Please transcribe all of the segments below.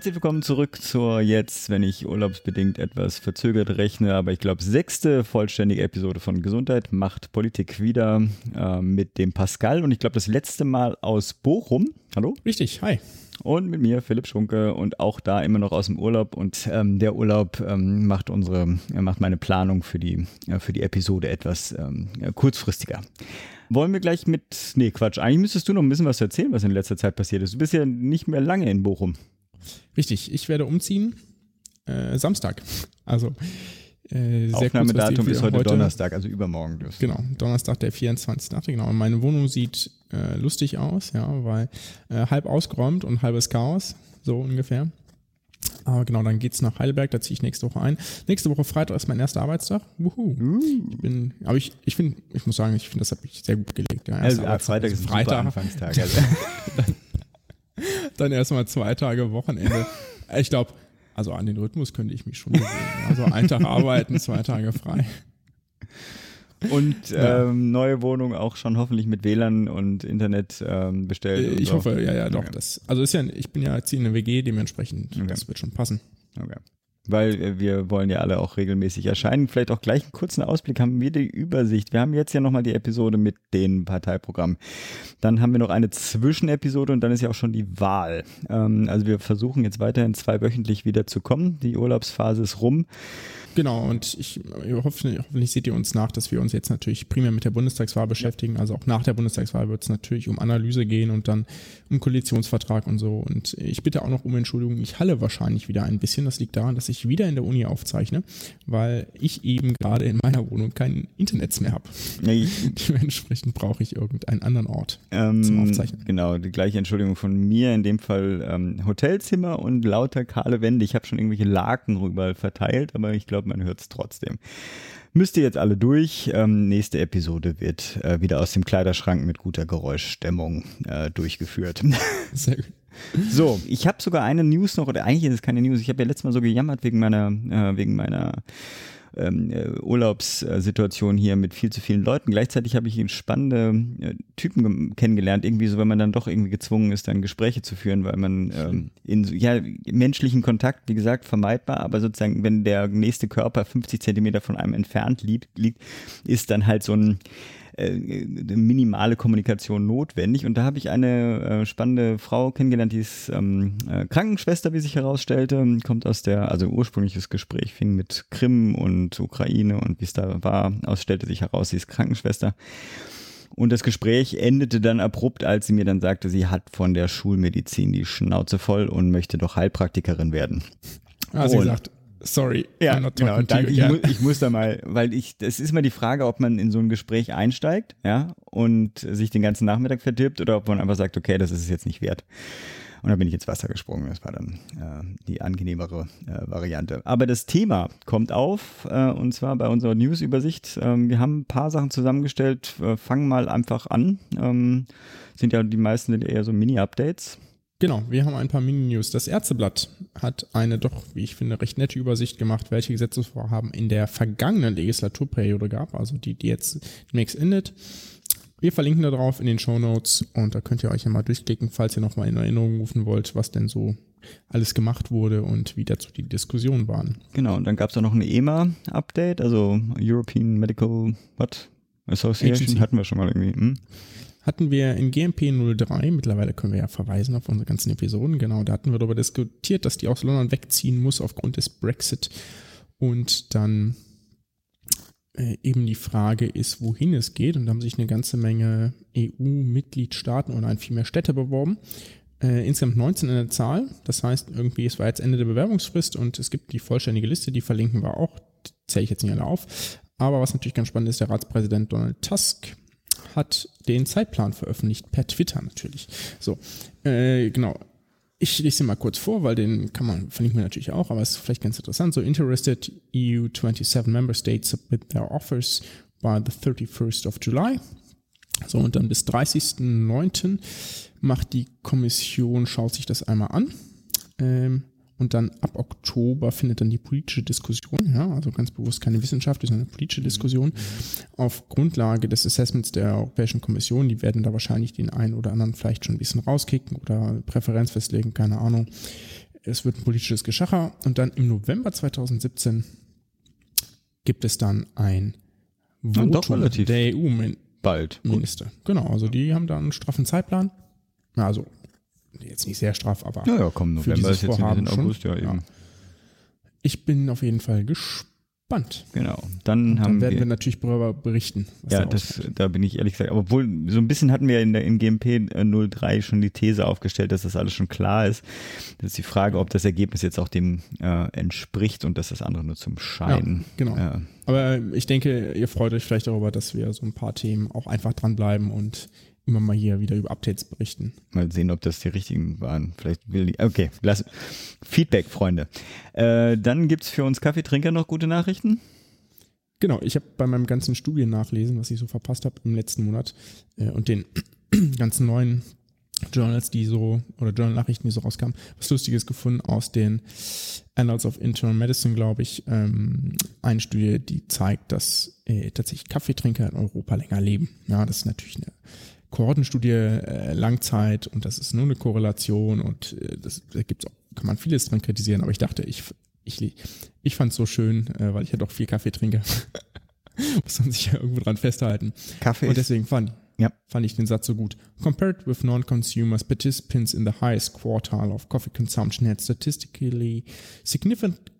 Herzlich willkommen zurück zur jetzt, wenn ich urlaubsbedingt etwas verzögert rechne, aber ich glaube sechste vollständige Episode von Gesundheit macht Politik wieder äh, mit dem Pascal und ich glaube das letzte Mal aus Bochum. Hallo? Richtig, hi. Und mit mir Philipp Schunke und auch da immer noch aus dem Urlaub und ähm, der Urlaub ähm, macht unsere, äh, macht meine Planung für die, äh, für die Episode etwas ähm, kurzfristiger. Wollen wir gleich mit, nee Quatsch, eigentlich müsstest du noch ein bisschen was erzählen, was in letzter Zeit passiert ist. Du bist ja nicht mehr lange in Bochum. Richtig, ich werde umziehen äh, Samstag. Also äh, Aufnahmedatum ist heute, heute, Donnerstag, also übermorgen. Dürfte. Genau, Donnerstag, der 24. Genau. Und meine Wohnung sieht äh, lustig aus, ja, weil äh, halb ausgeräumt und halbes Chaos, so ungefähr. Aber genau, dann geht's nach Heidelberg, da ziehe ich nächste Woche ein. Nächste Woche Freitag ist mein erster Arbeitstag. Wuhu. Uh. Ich bin, aber ich, ich finde, ich muss sagen, ich finde, das habe ich sehr gut gelegt. Ja, also, Freitag ist ein Freitag. Anfangstag. Also. Dann erstmal zwei Tage Wochenende. Ich glaube, also an den Rhythmus könnte ich mich schon gewöhnen. Also ein Tag arbeiten, zwei Tage frei. Und ja. ähm, neue Wohnung auch schon hoffentlich mit WLAN und Internet ähm, bestellt. Ich hoffe, ja, ja, doch. Okay. Das, also ist ja, ich bin ja jetzt in der WG, dementsprechend, okay. das wird schon passen. Okay weil äh, wir wollen ja alle auch regelmäßig erscheinen. Vielleicht auch gleich einen kurzen Ausblick haben wir die Übersicht. Wir haben jetzt ja nochmal die Episode mit den Parteiprogrammen. Dann haben wir noch eine Zwischenepisode und dann ist ja auch schon die Wahl. Ähm, also wir versuchen jetzt weiterhin zweiwöchentlich wieder zu kommen. Die Urlaubsphase ist rum. Genau, und ich hoffe, hoffentlich seht ihr uns nach, dass wir uns jetzt natürlich primär mit der Bundestagswahl beschäftigen. Also auch nach der Bundestagswahl wird es natürlich um Analyse gehen und dann um Koalitionsvertrag und so. Und ich bitte auch noch um Entschuldigung, ich halle wahrscheinlich wieder ein bisschen. Das liegt daran, dass ich wieder in der Uni aufzeichne, weil ich eben gerade in meiner Wohnung kein Internet mehr habe. Dementsprechend brauche ich irgendeinen anderen Ort ähm, zum Aufzeichnen. Genau, die gleiche Entschuldigung von mir, in dem Fall ähm, Hotelzimmer und lauter kahle Wände. Ich habe schon irgendwelche Laken rüber verteilt, aber ich glaube, man hört es trotzdem. Müsst ihr jetzt alle durch. Ähm, nächste Episode wird äh, wieder aus dem Kleiderschrank mit guter Geräuschdämmung äh, durchgeführt. Sehr gut. So, ich habe sogar eine News noch, oder eigentlich ist es keine News, ich habe ja letztes Mal so gejammert wegen meiner, äh, wegen meiner ähm, äh, Urlaubssituation hier mit viel zu vielen Leuten. Gleichzeitig habe ich spannende äh, Typen kennengelernt, irgendwie so, wenn man dann doch irgendwie gezwungen ist, dann Gespräche zu führen, weil man ähm, in ja, menschlichen Kontakt, wie gesagt, vermeidbar, aber sozusagen, wenn der nächste Körper 50 Zentimeter von einem entfernt liegt, liegt ist dann halt so ein äh, minimale Kommunikation notwendig. Und da habe ich eine äh, spannende Frau kennengelernt, die ist ähm, äh, Krankenschwester, wie sich herausstellte, kommt aus der, also ursprüngliches Gespräch fing mit Krim und Ukraine und wie es da war, aus stellte sich heraus, sie ist Krankenschwester. Und das Gespräch endete dann abrupt, als sie mir dann sagte, sie hat von der Schulmedizin die Schnauze voll und möchte doch Heilpraktikerin werden. Ah, sie sagt, Sorry. Ja, genau. Danke. Ich, mu ich muss da mal, weil ich, das ist immer die Frage, ob man in so ein Gespräch einsteigt, ja, und sich den ganzen Nachmittag verdirbt oder ob man einfach sagt, okay, das ist es jetzt nicht wert. Und da bin ich ins Wasser gesprungen. Das war dann äh, die angenehmere äh, Variante. Aber das Thema kommt auf, äh, und zwar bei unserer News-Übersicht. Ähm, wir haben ein paar Sachen zusammengestellt. Äh, fangen mal einfach an. Ähm, sind ja die meisten sind eher so Mini-Updates. Genau, wir haben ein paar Mini-News. Das Ärzteblatt hat eine doch, wie ich finde, recht nette Übersicht gemacht, welche Gesetzesvorhaben in der vergangenen Legislaturperiode gab, also die, die jetzt demnächst endet. Wir verlinken da drauf in den Show Notes und da könnt ihr euch ja mal durchklicken, falls ihr nochmal in Erinnerung rufen wollt, was denn so alles gemacht wurde und wie dazu die Diskussionen waren. Genau, und dann gab es da noch ein EMA-Update, also European Medical what? Association, Agency. hatten wir schon mal irgendwie. Hm? Hatten wir in GMP 03, mittlerweile können wir ja verweisen auf unsere ganzen Episoden, genau, da hatten wir darüber diskutiert, dass die aus London wegziehen muss aufgrund des Brexit und dann äh, eben die Frage ist, wohin es geht und da haben sich eine ganze Menge EU-Mitgliedstaaten oder ein viel mehr Städte beworben. Äh, insgesamt 19 in der Zahl. Das heißt, irgendwie, es war jetzt Ende der Bewerbungsfrist und es gibt die vollständige Liste, die verlinken wir auch. Zähle ich jetzt nicht alle auf. Aber was natürlich ganz spannend ist, der Ratspräsident Donald Tusk hat den Zeitplan veröffentlicht, per Twitter natürlich. So, äh, genau. Ich lese den mal kurz vor, weil den kann man, verlinken wir natürlich auch, aber es ist vielleicht ganz interessant. So, interested EU 27 member states submit their offers by the 31st of July. So, und dann bis 30.09. macht die Kommission, schaut sich das einmal an. Ähm, und dann ab Oktober findet dann die politische Diskussion, ja, also ganz bewusst keine Wissenschaft, sondern eine politische Diskussion auf Grundlage des Assessments der Europäischen Kommission. Die werden da wahrscheinlich den einen oder anderen vielleicht schon ein bisschen rauskicken oder Präferenz festlegen, keine Ahnung. Es wird ein politisches Geschacher und dann im November 2017 gibt es dann ein Und doch relativ der EU-Minister. Bald. Genau, also die haben da einen straffen Zeitplan. Ja, Also jetzt nicht sehr straff, aber Ja, ja, komm, November ist jetzt in August, ja schon. eben. Ich bin auf jeden Fall gespannt. Genau. Dann Dann haben werden wir wir, natürlich darüber berichten. was ja, da das, da bin ich ehrlich gesagt, obwohl, so ein bisschen hatten wir in der in GMP 03 schon die These aufgestellt, dass das alles schon klar ist. Das ist die Frage, ob das Ergebnis jetzt auch dem äh, entspricht und dass das andere nur zum Schein. Ja, genau. Äh, Aber ich denke, ihr freut euch vielleicht darüber, dass wir so ein paar Themen auch einfach dranbleiben und immer mal hier wieder über Updates berichten. Mal sehen, ob das die richtigen waren. Vielleicht will die. Okay, lass. Feedback, Freunde. Äh, dann gibt's für uns Kaffeetrinker noch gute Nachrichten. Genau, ich habe bei meinem ganzen Studiennachlesen, was ich so verpasst habe im letzten Monat äh, und den ganzen neuen Journals, die so, oder Journal-Nachrichten, die so rauskamen, was Lustiges gefunden aus den Annals of Internal Medicine, glaube ich. Ähm, eine Studie, die zeigt, dass äh, tatsächlich Kaffeetrinker in Europa länger leben. Ja, das ist natürlich eine Kohortenstudie, äh, Langzeit und das ist nur eine Korrelation und äh, das, da gibt's auch, kann man vieles dran kritisieren, aber ich dachte, ich, ich, ich fand es so schön, äh, weil ich ja doch viel Kaffee trinke. Muss man sich ja irgendwo dran festhalten. Kaffee Und deswegen fand, Ja. fand ich den Satz so gut. Compared with non-consumers, participants in the highest quartile of coffee consumption had statistically significant,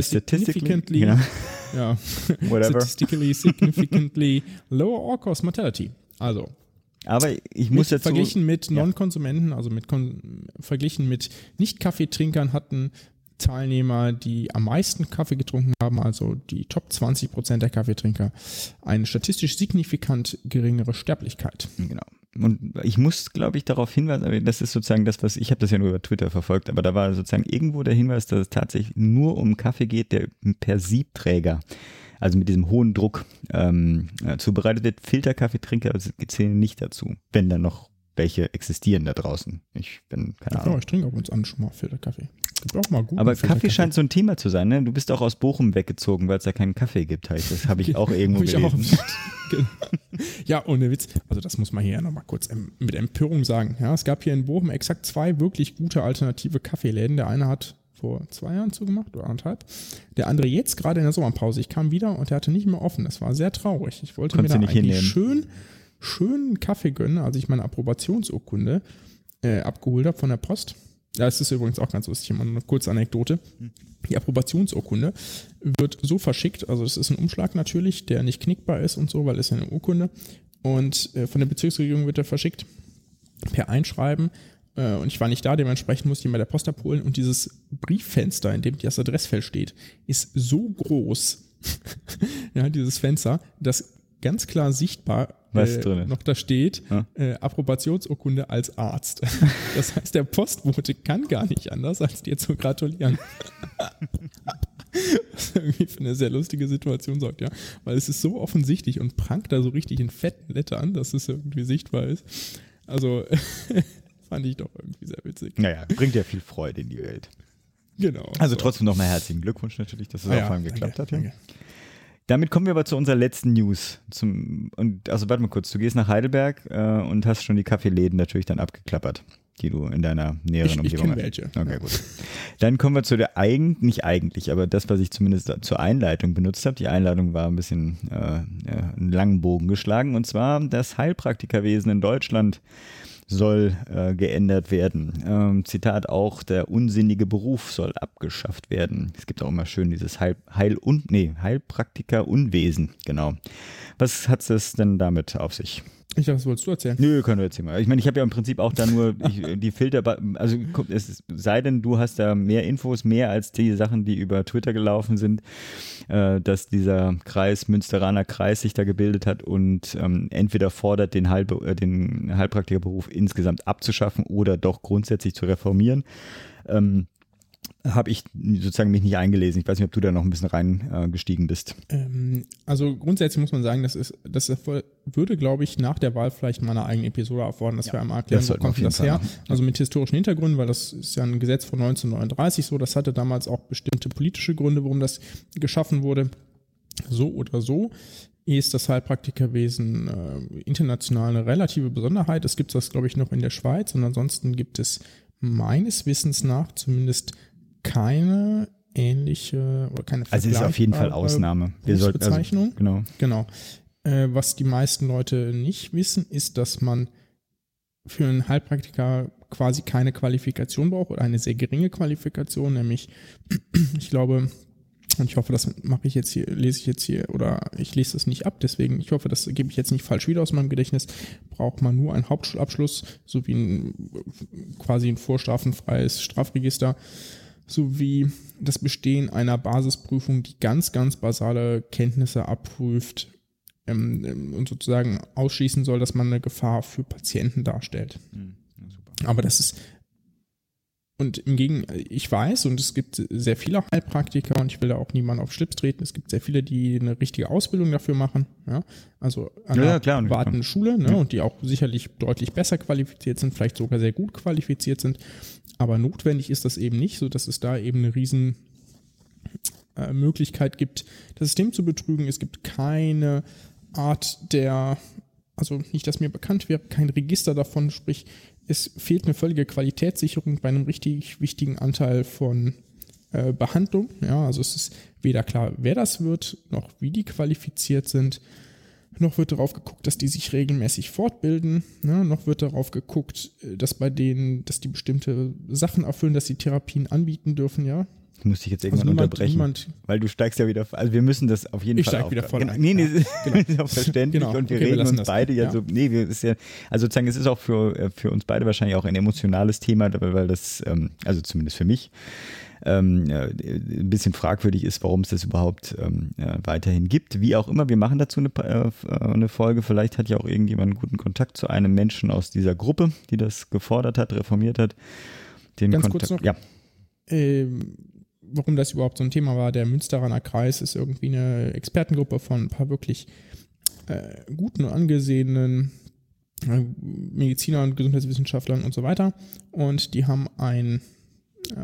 Statistically, significantly, ja. ja, statistically significantly lower all-cause mortality. Also, aber ich muss mit, dazu. verglichen mit Ja. Non-Konsumenten, also mit verglichen mit Nicht-Kaffeetrinkern hatten Teilnehmer, die am meisten Kaffee getrunken haben, also die Top 20 Prozent der Kaffeetrinker, eine statistisch signifikant geringere Sterblichkeit. Genau. Und ich muss, glaube ich, darauf hinweisen, aber das ist sozusagen das, was ich habe das ja nur über Twitter verfolgt, aber da war sozusagen irgendwo der Hinweis, dass es tatsächlich nur um Kaffee geht, der per Siebträger, also mit diesem hohen Druck ähm, äh, zubereitet wird. Filterkaffeetrinker zählen nicht dazu, wenn dann noch welche existieren da draußen. Ich bin keine Ja, Ahnung. ich trinke ab und an schon mal Filterkaffee. Gibt auch mal Aber Kaffee scheint so ein Thema zu sein, ne? Du bist auch aus Bochum weggezogen, weil es da keinen Kaffee gibt, heißt das. Habe ich auch irgendwo ich auch gelesen. Ja, ohne Witz. Also das muss man hier nochmal kurz mit Empörung sagen. Ja, es gab hier in Bochum exakt zwei wirklich gute alternative Kaffeeläden. Der eine hat vor zwei Jahren zugemacht oder anderthalb. Der andere jetzt gerade in der Sommerpause. Ich kam wieder und der hatte nicht mehr offen. Das war sehr traurig. Ich wollte Konntest mir da eigentlich schön, schön Kaffee gönnen, als ich meine Approbationsurkunde äh, abgeholt habe von der Post. Ja, es ist übrigens auch ganz lustig, mal eine kurze Anekdote. Die Approbationsurkunde wird so verschickt, also es ist ein Umschlag natürlich, der nicht knickbar ist und so, weil es ja eine Urkunde. Und äh, von der Bezirksregierung wird er verschickt per Einschreiben. Äh, und ich war nicht da, dementsprechend musste ich bei der Post abholen. Und dieses Brieffenster, in dem das Adressfeld steht, ist so groß, ja, dieses Fenster, dass ganz klar sichtbar äh, noch da steht, Ja. äh, Approbationsurkunde als Arzt. Das heißt, der Postbote kann gar nicht anders, als dir zu gratulieren. Was irgendwie für eine sehr lustige Situation sorgt, ja. Weil es ist so offensichtlich und prangt da so richtig in fetten Lettern, dass es irgendwie sichtbar ist. Also fand ich doch irgendwie sehr witzig. Naja, bringt ja viel Freude in die Welt. Genau. Also So. trotzdem nochmal herzlichen Glückwunsch natürlich, dass es Ah auch ja, allem danke, geklappt hat. Ja. danke. Damit kommen wir aber zu unserer letzten News. Zum, und also warte mal kurz, du gehst nach Heidelberg äh, und hast schon die Kaffeeläden natürlich dann abgeklappert, die du in deiner näheren Ich- ich Umgebung kenn hast. welche, Okay, ja. gut. Dann kommen wir zu der eigentlich, nicht eigentlich, aber das, was ich zumindest zur Einleitung benutzt habe. Die Einleitung war ein bisschen äh, ja, einen langen Bogen geschlagen und zwar das Heilpraktikerwesen in Deutschland soll äh, geändert werden. Ähm, Zitat auch, der unsinnige Beruf soll abgeschafft werden. Es gibt auch immer schön dieses Heil, Heil und nee, Heilpraktiker Unwesen, genau. Was hat es denn damit auf sich? Ich dachte, das wolltest du erzählen. Nö, können wir mal. Ich meine, ich habe ja im Prinzip auch da nur ich, die Filter, also es sei denn, du hast da mehr Infos, mehr als die Sachen, die über Twitter gelaufen sind, äh, dass dieser Kreis, Münsteraner Kreis sich da gebildet hat und ähm, entweder fordert, den, Heil, äh, den Heilpraktikerberuf insgesamt abzuschaffen oder doch grundsätzlich zu reformieren. Ähm, habe ich sozusagen mich nicht eingelesen. Ich weiß nicht, ob du da noch ein bisschen reingestiegen äh, bist. Ähm, also grundsätzlich muss man sagen, das ist, das würde, glaube ich, nach der Wahl vielleicht mal eine eigene Episode erfordern, dass ja, wir einmal erklären, wo kommt das her. Machen. Also mit historischen Hintergründen, weil das ist ja ein Gesetz von 1939 so, das hatte damals auch bestimmte politische Gründe, warum das geschaffen wurde. So oder so ist das Heilpraktikerwesen äh, international eine relative Besonderheit. Es gibt das, glaube ich, noch in der Schweiz und ansonsten gibt es meines Wissens nach zumindest keine ähnliche oder keine Also ist auf jeden Fall Ausnahme. Wir sollten also, genau. Genau. Äh, was die meisten Leute nicht wissen, ist, dass man für einen Heilpraktiker quasi keine Qualifikation braucht oder eine sehr geringe Qualifikation, nämlich ich glaube, und ich hoffe, das mache ich jetzt hier, lese ich jetzt hier oder ich lese das nicht ab, deswegen, ich hoffe, das gebe ich jetzt nicht falsch wieder aus meinem Gedächtnis, braucht man nur einen Hauptschulabschluss sowie ein, quasi ein vorstrafenfreies Strafregister sowie das Bestehen einer Basisprüfung, die ganz, ganz basale Kenntnisse abprüft ähm, ähm und sozusagen ausschließen soll, dass man eine Gefahr für Patienten darstellt. Mhm. Aber das ist und im Gegenteil, ich weiß, und es gibt sehr viele Heilpraktiker, und ich will da auch niemanden auf Schlips treten, es gibt sehr viele, die eine richtige Ausbildung dafür machen, ja, also an ja, einer klar, privaten Schule, ne, ja. und die auch sicherlich deutlich besser qualifiziert sind, vielleicht sogar sehr gut qualifiziert sind, aber notwendig ist das eben nicht, so dass es da eben eine riesen äh, Möglichkeit gibt, das System zu betrügen. Es gibt keine Art der, also nicht, dass mir bekannt wäre, kein Register davon, sprich, es fehlt eine völlige Qualitätssicherung bei einem richtig wichtigen Anteil von äh, Behandlung. Ja, also es ist weder klar, wer das wird, noch wie die qualifiziert sind. Noch wird darauf geguckt, dass die sich regelmäßig fortbilden. Ne? Noch wird darauf geguckt, äh, dass bei denen, dass die bestimmte Sachen erfüllen, dass sie Therapien anbieten dürfen, ja. Ich muss dich jetzt also irgendwann also niemand, unterbrechen, niemand, weil du steigst ja wieder, also wir müssen das auf jeden ich Fall Ich steig wieder voll genau, Nee, nee, ja, genau. ist auch verständlich genau. und wir okay, reden wir uns beide ja, ja, so, nee, wir, ist ja, also sozusagen, es ist auch für, äh, für uns beide wahrscheinlich auch ein emotionales Thema, weil das, ähm, also zumindest für mich, ähm, ein bisschen fragwürdig ist, warum es das überhaupt ähm, weiterhin gibt. Wie auch immer, wir machen dazu eine, äh, eine Folge. Vielleicht hat ja auch irgendjemand einen guten Kontakt zu einem Menschen aus dieser Gruppe, die das gefordert hat, reformiert hat. Den Ganz Kontakt, kurz noch. Ja. Ähm, warum das überhaupt so ein Thema war. Der Münsteraner Kreis ist irgendwie eine Expertengruppe von ein paar wirklich äh, guten und angesehenen äh, Medizinern, Gesundheitswissenschaftlern und so weiter. Und die haben ein äh,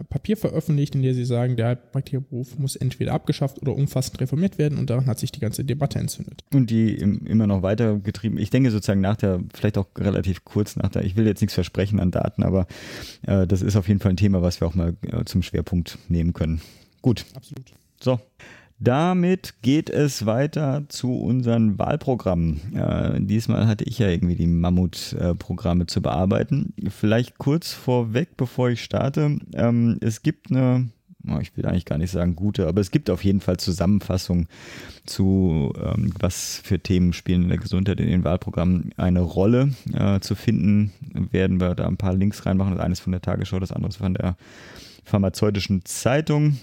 Papier veröffentlicht, in der sie sagen, der Heilpraktikerberuf muss entweder abgeschafft oder umfassend reformiert werden und daran hat sich die ganze Debatte entzündet. Und die immer noch weitergetrieben. Ich denke sozusagen nach der, vielleicht auch relativ kurz nach der, ich will jetzt nichts versprechen an Daten, aber äh, das ist auf jeden Fall ein Thema, was wir auch mal äh, zum Schwerpunkt nehmen können. Gut. Absolut. So, damit geht es weiter zu unseren Wahlprogrammen. Äh, diesmal hatte ich ja irgendwie die Mammutprogramme äh, zu bearbeiten. Vielleicht kurz vorweg, bevor ich starte. Ähm, es gibt eine, oh, ich will eigentlich gar nicht sagen gute, aber es gibt auf jeden Fall Zusammenfassungen zu, ähm, was für Themen spielen in der Gesundheit in den Wahlprogrammen eine Rolle. Äh, zu finden werden wir da ein paar Links reinmachen. Das eine ist von der Tagesschau, das andere ist von der pharmazeutischen Zeitung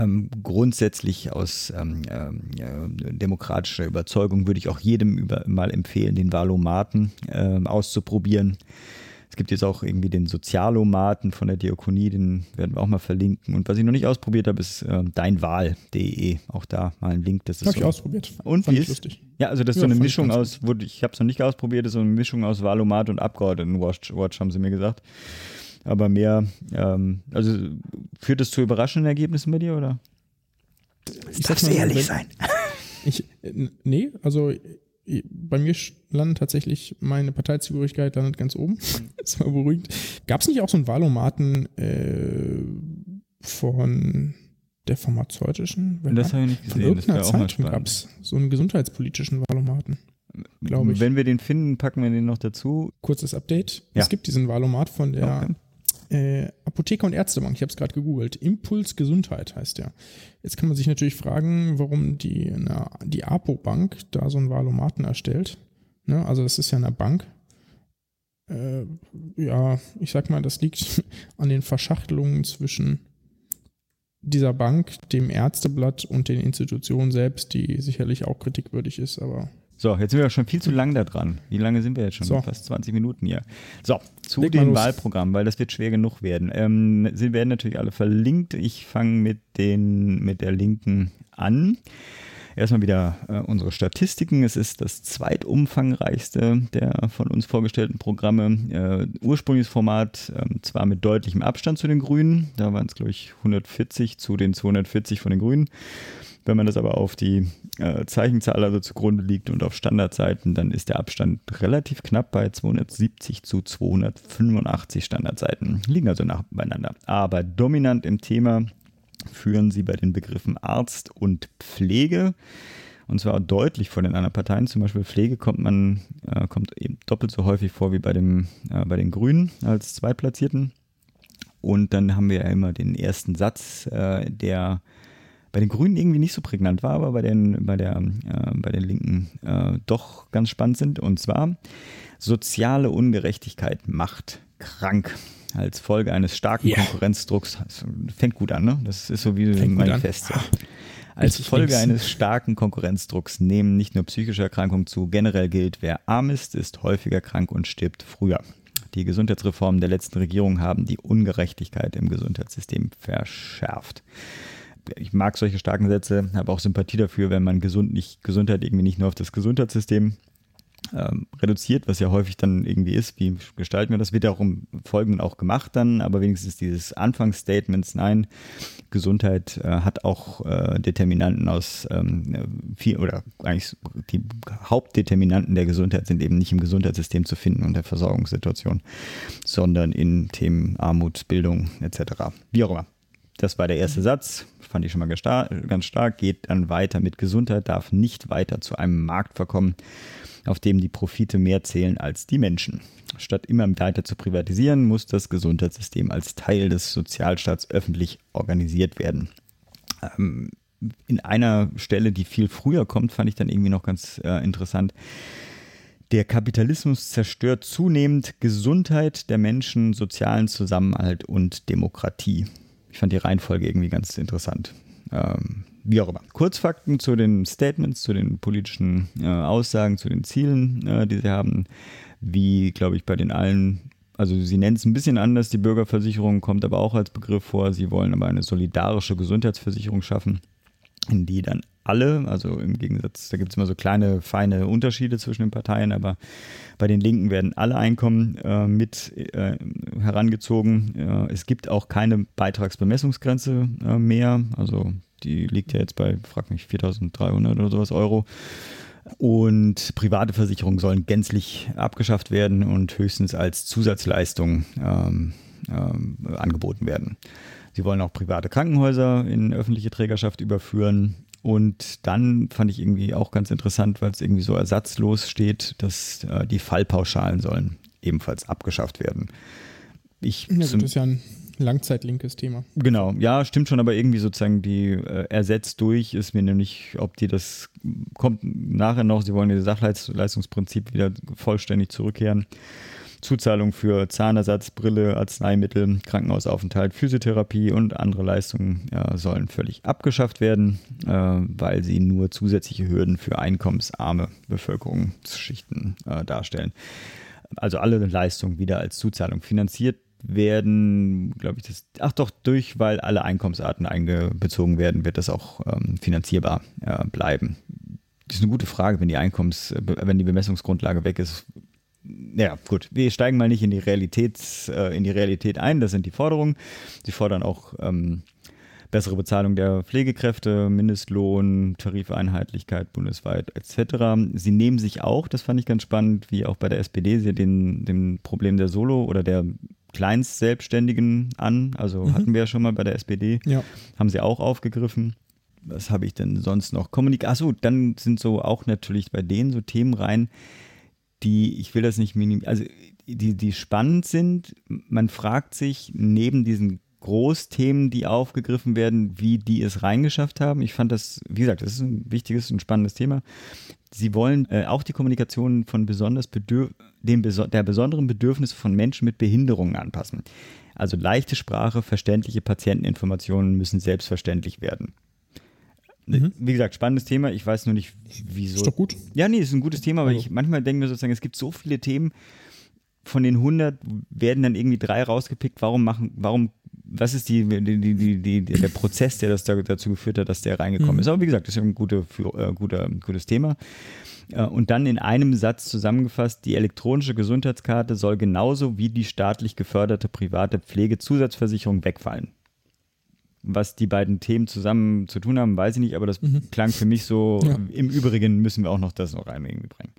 ähm, grundsätzlich aus ähm, äh, demokratischer Überzeugung würde ich auch jedem über, mal empfehlen, den Valomaten äh, auszuprobieren. Es gibt jetzt auch irgendwie den Sozialomaten von der Diakonie, den werden wir auch mal verlinken. Und was ich noch nicht ausprobiert habe, ist äh, deinwahl.de. Auch da mal ein Link. Das ist habe so. ich ausprobiert. Und fand wie ist? Lustig. Ja, also das ist ja, so eine Mischung aus, ich habe es noch nicht ausprobiert, das ist so eine Mischung aus Valomat und Abgeordnetenwatch, Watch, haben sie mir gesagt aber mehr, ähm, also führt es zu überraschenden Ergebnissen bei dir oder? Ich darf ehrlich sein. Ich, nee, also bei mir landet tatsächlich meine Parteizugehörigkeit landet ganz oben. das war beruhigend. Gab es nicht auch so einen Wahlomaten äh, von der pharmazeutischen? Das habe ich nicht gesehen. Von irgendeiner Zeitung gab es so einen gesundheitspolitischen Wahlomaten. Glaube ich. Wenn wir den finden, packen wir den noch dazu. Kurzes Update. Ja. Es gibt diesen Wahlomat von der okay äh, Apotheker und Ärztebank, ich habe es gerade gegoogelt, Impuls Gesundheit heißt der. Jetzt kann man sich natürlich fragen, warum die, na, die Apo-Bank da so einen Valomaten erstellt. Ne? Also das ist ja eine Bank. Äh, ja, ich sag mal, das liegt an den Verschachtelungen zwischen dieser Bank, dem Ärzteblatt und den Institutionen selbst, die sicherlich auch kritikwürdig ist, aber So, jetzt sind wir schon viel zu lang da dran. Wie lange sind wir jetzt schon? So. Fast 20 Minuten hier. So, zu Leg den. Wahlprogrammen, weil das wird schwer genug werden. Ähm, sie werden natürlich alle verlinkt. Ich fange mit den mit der Linken an. Erstmal wieder äh, unsere Statistiken. Es ist das zweitumfangreichste der von uns vorgestellten Programme. Äh, ursprüngliches Format ähm, zwar mit deutlichem Abstand zu den Grünen. Da waren es, glaube ich, 140 zu den 240 von den Grünen. Wenn man das aber auf die äh, Zeichenzahl also zugrunde liegt und auf Standardseiten, dann ist der Abstand relativ knapp bei 270 zu 285 Standardseiten. Liegen also nah beieinander. Aber dominant im Thema führen sie bei den Begriffen Arzt und Pflege. Und zwar deutlich vor den anderen Parteien. Zum Beispiel Pflege kommt man, äh, kommt eben doppelt so häufig vor wie bei, dem, äh, bei den Grünen als Zweitplatzierten. Und dann haben wir ja immer den ersten Satz, äh, der bei den Grünen irgendwie nicht so prägnant war, aber bei den, bei der, äh, bei den Linken äh, doch ganz spannend sind. Und zwar, soziale Ungerechtigkeit macht krank. Als Folge eines starken Ja. Konkurrenzdrucks. Das fängt gut an, ne? Das ist so wie Fängt ein. Manifest. Ja. Als Folge eines starken Konkurrenzdrucks nehmen nicht nur psychische Erkrankungen zu. Generell gilt, wer arm ist, ist häufiger krank und stirbt früher. Die Gesundheitsreformen der letzten Regierung haben die Ungerechtigkeit im Gesundheitssystem verschärft ich mag solche starken Sätze, habe auch Sympathie dafür, wenn man gesund nicht, Gesundheit irgendwie nicht nur auf das Gesundheitssystem ähm, reduziert, was ja häufig dann irgendwie ist, wie gestalten wir das, wird im Folgenden auch gemacht dann, aber wenigstens dieses Anfangsstatements, nein, Gesundheit äh, hat auch äh, Determinanten aus ähm, viel oder eigentlich die Hauptdeterminanten der Gesundheit sind eben nicht im Gesundheitssystem zu finden und der Versorgungssituation, sondern in Themen Armut, Bildung etc. Wie auch immer. Das war der erste Satz, fand ich schon mal ganz stark. Geht dann weiter mit Gesundheit, darf nicht weiter zu einem Markt verkommen, auf dem die Profite mehr zählen als die Menschen. Statt immer weiter zu privatisieren, muss das Gesundheitssystem als Teil des Sozialstaats öffentlich organisiert werden. Ähm, in einer Stelle, die viel früher kommt, fand ich dann irgendwie noch ganz äh, interessant. Der Kapitalismus zerstört zunehmend Gesundheit der Menschen, sozialen Zusammenhalt und Demokratie. Ich fand die Reihenfolge irgendwie ganz interessant. Ähm, wie auch immer. Kurzfakten zu den Statements, zu den politischen äh, Aussagen, zu den Zielen, äh, die sie haben. Wie, glaube ich, bei den allen, also sie nennen es ein bisschen anders, die Bürgerversicherung kommt aber auch als Begriff vor. Sie wollen aber eine solidarische Gesundheitsversicherung schaffen, die dann alle, also im Gegensatz, da gibt es immer so kleine, feine Unterschiede zwischen den Parteien, aber bei den Linken werden alle Einkommen äh, mit äh, herangezogen. Äh, es gibt auch keine Beitragsbemessungsgrenze äh, mehr, also die liegt ja jetzt bei, frag mich, 4.300 oder sowas Euro. Und private Versicherungen sollen gänzlich abgeschafft werden und höchstens als Zusatzleistung ähm, ähm, angeboten werden. Sie wollen auch private Krankenhäuser in öffentliche Trägerschaft überführen. Und dann fand ich irgendwie auch ganz interessant, weil es irgendwie so ersatzlos steht, dass äh, die Fallpauschalen sollen ebenfalls abgeschafft werden. Ich Ja, zum- das ist ja ein langzeitlinkes Thema. Genau, ja, stimmt schon, aber irgendwie sozusagen die äh, ersetzt durch ist mir nämlich, ob die das kommt nachher noch, sie wollen das Sachleistungsprinzip wieder vollständig zurückkehren. Zuzahlung für Zahnersatz, Brille, Arzneimittel, Krankenhausaufenthalt, Physiotherapie und andere Leistungen äh, sollen völlig abgeschafft werden, äh, weil sie nur zusätzliche Hürden für einkommensarme Bevölkerungsschichten äh, darstellen. Also alle Leistungen wieder als Zuzahlung finanziert werden, glaube ich, das, ach doch, durch, weil alle Einkommensarten einbezogen werden, wird das auch ähm, finanzierbar äh, bleiben. Das ist eine gute Frage, wenn die Einkommens, wenn die Bemessungsgrundlage weg ist. Ja, gut, wir steigen mal nicht in die Realität, äh, in die Realität ein, das sind die Forderungen. Sie fordern auch ähm, bessere Bezahlung der Pflegekräfte, Mindestlohn, Tarifeinheitlichkeit bundesweit etc. Sie nehmen sich auch, das fand ich ganz spannend, wie auch bei der SPD, sie den, dem Problem der Solo- oder der Kleinstselbstständigen an. Also hatten wir ja schon mal bei der SPD, Ja. haben sie auch aufgegriffen. Was habe ich denn sonst noch? Kommunik Achso, dann sind so auch natürlich bei denen so Themen rein, die, ich will das nicht minim, also die, die spannend sind. Man fragt sich neben diesen Großthemen, die aufgegriffen werden, wie die es reingeschafft haben. Ich fand das, wie gesagt, das ist ein wichtiges und spannendes Thema. Sie wollen äh, auch die Kommunikation von besonders bedürf dem beso der besonderen Bedürfnisse von Menschen mit Behinderungen anpassen. Also leichte Sprache, verständliche Patienteninformationen müssen selbstverständlich werden. Mhm. Wie gesagt, spannendes Thema. Ich weiß nur nicht, wieso. Ist doch gut. Ja, nee, ist ein gutes Thema, aber Also- ich manchmal denke mir sozusagen, es gibt so viele Themen. Von den 100 werden dann irgendwie drei rausgepickt. Warum machen, warum, was ist die, die, die, die, der Prozess, der das da, dazu geführt hat, dass der reingekommen Mhm. ist? Aber wie gesagt, das ist ja ein gute, äh, guter, gutes Thema. Äh, Und dann in einem Satz zusammengefasst, die elektronische Gesundheitskarte soll genauso wie die staatlich geförderte private Pflegezusatzversicherung wegfallen. Was die beiden Themen zusammen zu tun haben, weiß ich nicht, aber das klang für mich so, Mhm. Ja. im Übrigen müssen wir auch noch das noch rein irgendwie bringen.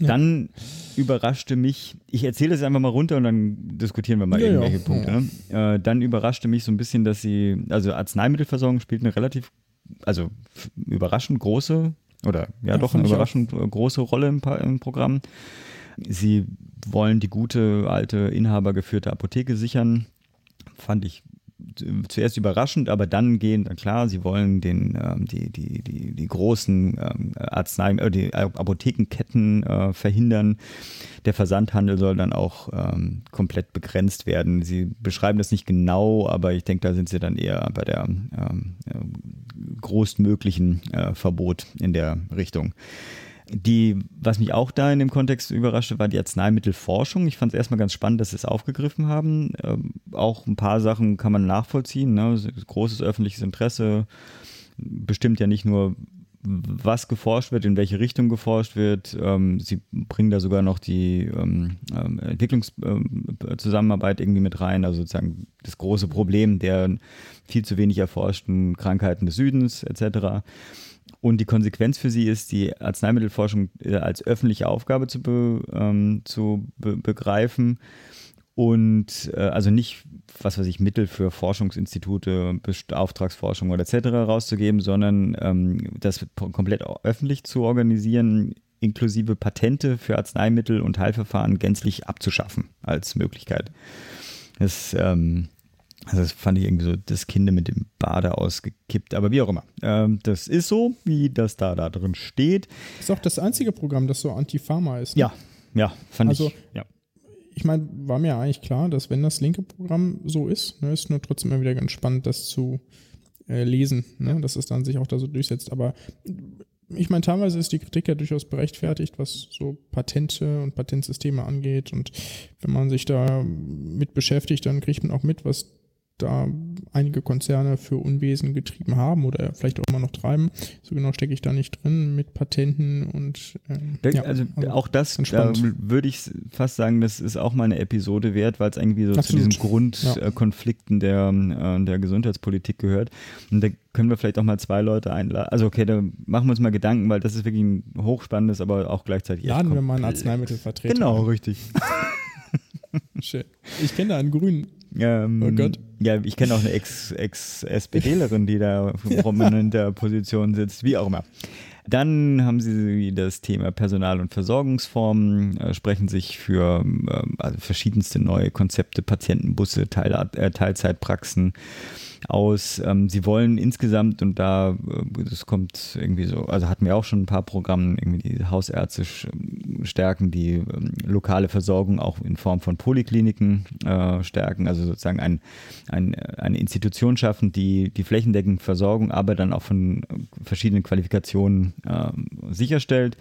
Ja. Dann überraschte mich, ich erzähle das einfach mal runter und dann diskutieren wir mal Ja, irgendwelche Punkte. Ne? Äh, dann überraschte mich so ein bisschen, dass sie, also Arzneimittelversorgung spielt eine relativ, also überraschend große, oder ja, doch eine ich auch. überraschend äh, große Rolle im, im Programm. Sie wollen die gute, alte, inhabergeführte Apotheke sichern. Fand ich zuerst überraschend, aber dann gehen, klar, sie wollen den, ähm, die, die, die, die großen ähm, Arznei, äh, die Apothekenketten äh, verhindern. Der Versandhandel soll dann auch ähm, komplett begrenzt werden. Sie beschreiben das nicht genau, aber ich denke, da sind sie dann eher bei der ähm, äh, größtmöglichen äh, Verbot in der Richtung. Die, was mich auch da in dem Kontext überraschte, war die Arzneimittelforschung. Ich fand es erstmal ganz spannend, dass sie es aufgegriffen haben. Ähm, auch ein paar Sachen kann man nachvollziehen. Ne? Großes öffentliches Interesse bestimmt ja nicht nur, was geforscht wird, in welche Richtung geforscht wird. Ähm, sie bringen da sogar noch die ähm, ähm, Entwicklungszusammenarbeit irgendwie mit rein, also sozusagen das große Problem der viel zu wenig erforschten Krankheiten des Südens etc. Und die Konsequenz für sie ist, die Arzneimittelforschung äh, als öffentliche Aufgabe zu, be, ähm, zu be begreifen und äh, also nicht, was weiß ich, Mittel für Forschungsinstitute, Auftragsforschung oder etc. rauszugeben, sondern ähm, das komplett öffentlich zu organisieren, inklusive Patente für Arzneimittel und Heilverfahren gänzlich abzuschaffen als Möglichkeit. Das, ähm, also das fand ich irgendwie so das Kind mit dem Bade ausgekippt, aber wie auch immer. Ähm, das ist so, wie das da, da drin steht. Ist auch das einzige Programm, das so anti-Pharma ist. ne? Ja, ja, fand Also- ich. Ja. ich meine, war mir eigentlich klar, dass wenn das linke Programm so ist, ne, ist nur trotzdem immer wieder ganz spannend, das zu äh, lesen, ne, dass es dann sich auch da so durchsetzt. Aber ich meine, teilweise ist die Kritik ja durchaus berechtfertigt, was so Patente und Patentsysteme angeht. Und wenn man sich da mit beschäftigt, dann kriegt man auch mit, was da einige Konzerne für Unwesen getrieben haben oder vielleicht auch immer noch treiben. So genau stecke ich da nicht drin mit Patenten und ähm, Da, ja, also, auch das, da spannend. würde ich fast sagen, das ist auch mal eine Episode wert, weil es irgendwie so zu Absolut. diesen Grundkonflikten der, äh, der Gesundheitspolitik gehört. Und da können wir vielleicht auch mal zwei Leute einladen. Also okay, da machen wir uns mal Gedanken, weil das ist wirklich ein hochspannendes, aber auch gleichzeitig laden wir mal einen. Arzneimittelvertreter. Genau, richtig. Schön. Ich kenne da einen Grünen. Ähm, Oh Gott. Ja, ich kenne auch eine Ex- Ex-SPDlerin, die da prominenter Position sitzt, wie auch immer. Dann haben sie das Thema Personal- und Versorgungsformen, äh, sprechen sich für ähm, also verschiedenste neue Konzepte, Patientenbusse, Teil, äh, Teilzeitpraxen aus. Ähm, sie wollen insgesamt, und da, äh, das kommt irgendwie so, also hatten wir auch schon ein paar Programme, irgendwie die Hausärzte stärken, die ähm, lokale Versorgung auch in Form von Polikliniken stärken, also sozusagen ein, ein, eine Institution schaffen, die die flächendeckende Versorgung, aber dann auch von verschiedenen Qualifikationen äh, sicherstellt.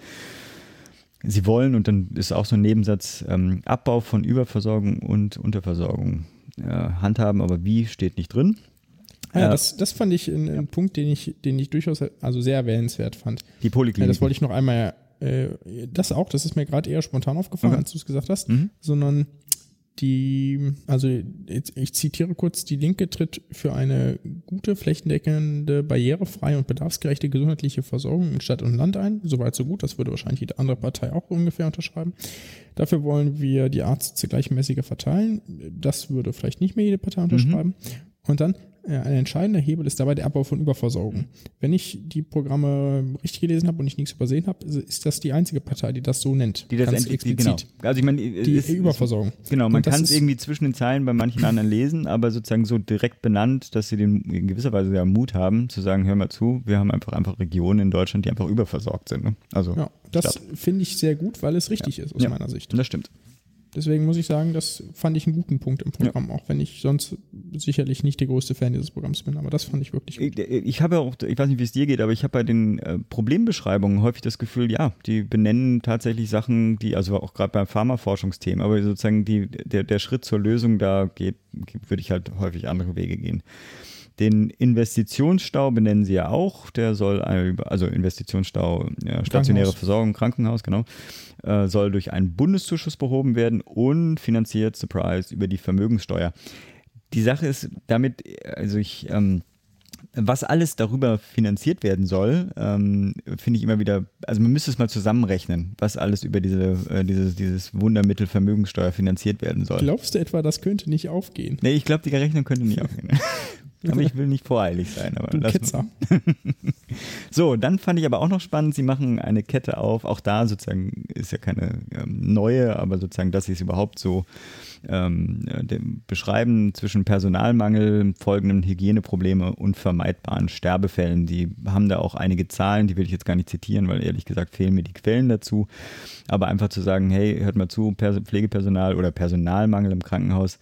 Sie wollen, und dann ist auch so ein Nebensatz, ähm, Abbau von Überversorgung und Unterversorgung äh, handhaben, aber wie steht nicht drin. Ah, ja, Äh, das, das fand ich einen, einen Punkt, den ich, den ich durchaus also sehr erwähnenswert fand. Die Poliklinik. das wollte ich noch einmal, äh, das auch, das ist mir gerade eher spontan aufgefallen, Okay. als du es gesagt hast, Mhm. sondern die, also ich zitiere kurz, die Linke tritt für eine gute, flächendeckende, barrierefreie und bedarfsgerechte gesundheitliche Versorgung in Stadt und Land ein. Soweit so gut, das würde wahrscheinlich jede andere Partei auch ungefähr unterschreiben. Dafür wollen wir die Arztsitze gleichmäßiger verteilen. Das würde vielleicht nicht mehr jede Partei unterschreiben. Und dann ein entscheidender Hebel ist dabei der Abbau von Überversorgung. Wenn ich die Programme richtig gelesen habe und ich nichts übersehen habe, ist das die einzige Partei, die das so nennt. die das Ganz endlich, die, genau. Also ich meine, Die es- Überversorgung. Genau, man kann es ist- irgendwie zwischen den Zeilen bei manchen anderen lesen, aber sozusagen so direkt benannt, dass sie den in gewisser Weise ja Mut haben, zu sagen, hör mal zu, wir haben einfach einfach Regionen in Deutschland, die einfach überversorgt sind. Ne? Also Ja, das finde ich sehr gut, weil es richtig ist, aus Ja. meiner Sicht. Das stimmt. Deswegen muss ich sagen, das fand ich einen guten Punkt im Programm, auch wenn ich sonst sicherlich nicht der größte Fan dieses Programms bin, aber das fand ich wirklich gut. Ich, ich habe ja auch, ich weiß nicht, wie es dir geht, aber ich habe bei den äh, Problembeschreibungen häufig das Gefühl, ja, die benennen tatsächlich Sachen, die, also auch gerade beim Pharmaforschungsthemen, aber sozusagen die, der, der Schritt zur Lösung, da geht, würde ich halt häufig andere Wege gehen. Den Investitionsstau benennen sie ja auch. Der soll, also Investitionsstau, ja, stationäre. Versorgung, Krankenhaus, genau, äh, soll durch einen Bundeszuschuss behoben werden und finanziert, surprise, über die Vermögenssteuer. Die Sache ist damit, also ich, ähm, was alles darüber finanziert werden soll, ähm, finde ich immer wieder, also man müsste es mal zusammenrechnen, was alles über diese, äh, dieses, dieses Wundermittel Vermögenssteuer finanziert werden soll. Glaubst du etwa, das könnte nicht aufgehen? Nee, ich glaube, die Rechnung könnte nicht aufgehen. aber ich will nicht voreilig sein. Aber Du lass- Ketzer. So, dann fand ich aber auch noch spannend, sie machen eine Kette auf, auch da sozusagen ist ja keine ähm, neue, aber sozusagen, dass sie es überhaupt so ähm, äh, dem beschreiben zwischen Personalmangel, folgenden Hygieneprobleme und vermeidbaren Sterbefällen. Die haben da auch einige Zahlen, die will ich jetzt gar nicht zitieren, weil ehrlich gesagt fehlen mir die Quellen dazu. Aber einfach zu sagen, hey, hört mal zu, Pers Pflegepersonal oder Personalmangel im Krankenhaus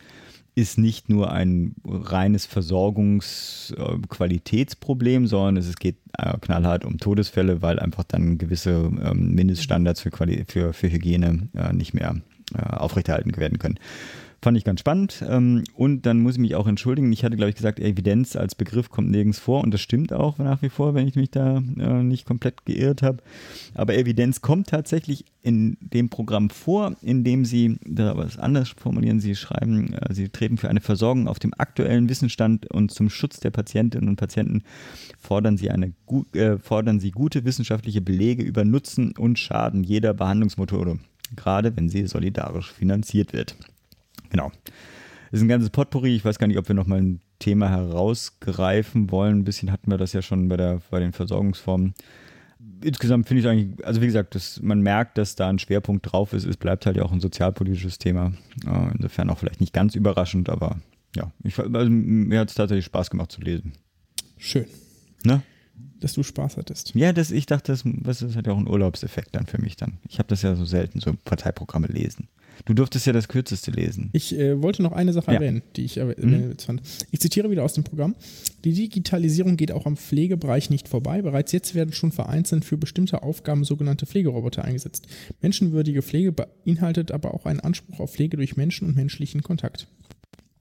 ist nicht nur ein reines Versorgungsqualitätsproblem, sondern es geht äh, knallhart um Todesfälle, weil einfach dann gewisse ähm, Mindeststandards für, Quali für, für Hygiene äh, nicht mehr äh, aufrechterhalten werden können. Fand ich ganz spannend. Ähm, und dann muss ich mich auch entschuldigen. Ich hatte, glaube ich, gesagt, Evidenz als Begriff kommt nirgends vor. Und das stimmt auch nach wie vor, wenn ich mich da äh, nicht komplett geirrt habe. Aber Evidenz kommt tatsächlich in dem Programm vor, in dem Sie, was anders formulieren, Sie schreiben, äh, Sie treten für eine Versorgung auf dem aktuellen Wissensstand und zum Schutz der Patientinnen und Patienten fordern Sie, eine, äh, fordern Sie gute wissenschaftliche Belege über Nutzen und Schaden jeder Behandlungsmethode, gerade wenn sie solidarisch finanziert wird. Genau. Das ist ein ganzes Potpourri. Ich weiß gar nicht, ob wir nochmal ein Thema herausgreifen wollen. Ein bisschen hatten wir das ja schon bei, der, bei den Versorgungsformen. Insgesamt finde ich eigentlich, also wie gesagt, das, man merkt, dass da ein Schwerpunkt drauf ist. Es bleibt halt ja auch ein sozialpolitisches Thema. Äh, Insofern auch vielleicht nicht ganz überraschend, aber ja, ich, also, mir hat es tatsächlich Spaß gemacht zu lesen. Schön, Ne? dass du Spaß hattest. Ja, das, ich dachte, das, das hat ja auch einen Urlaubseffekt dann für mich dann. Ich habe das ja so selten, so Parteiprogramme lesen. Du durftest ja das kürzeste lesen. Ich äh, wollte noch eine Sache Ja. Mhm. erwähnen, die ich erwähnen fand. Ich zitiere wieder aus dem Programm. Die Digitalisierung geht auch am Pflegebereich nicht vorbei. Bereits jetzt werden schon vereinzelt für bestimmte Aufgaben sogenannte Pflegeroboter eingesetzt. Menschenwürdige Pflege beinhaltet aber auch einen Anspruch auf Pflege durch Menschen und menschlichen Kontakt.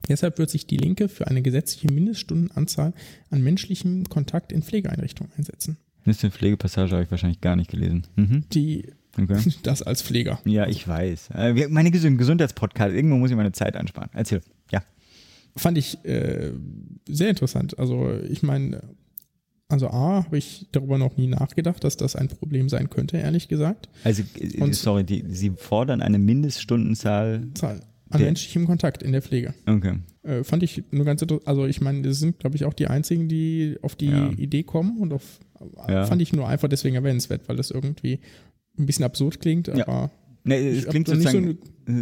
Deshalb wird sich die Linke für eine gesetzliche Mindeststundenanzahl an menschlichem Kontakt in Pflegeeinrichtungen einsetzen. Das ist eine Pflegepassage, habe ich wahrscheinlich gar nicht gelesen. Mhm. Die Okay. das als Pfleger. Ja, ich weiß. Äh, meine Gesund Gesundheitspodcast, irgendwo muss ich meine Zeit ansparen. Erzähl. Ja. fand ich äh, sehr interessant. Also ich meine, also A, habe ich darüber noch nie nachgedacht, dass das ein Problem sein könnte, ehrlich gesagt. Also, äh, Und- sorry, die, Sie fordern eine Mindeststundenzahl. Zahl an menschlichem Kontakt in der Pflege. Okay. Äh, fand ich nur ganz interessant. Also ich meine, das sind, glaube ich, auch die einzigen, die auf die Ja. Idee kommen und auf Ja. fand ich nur einfach deswegen erwähnenswert, weil das irgendwie ein bisschen absurd klingt, Ja. aber Ne, Ich es klingt nicht so sozusagen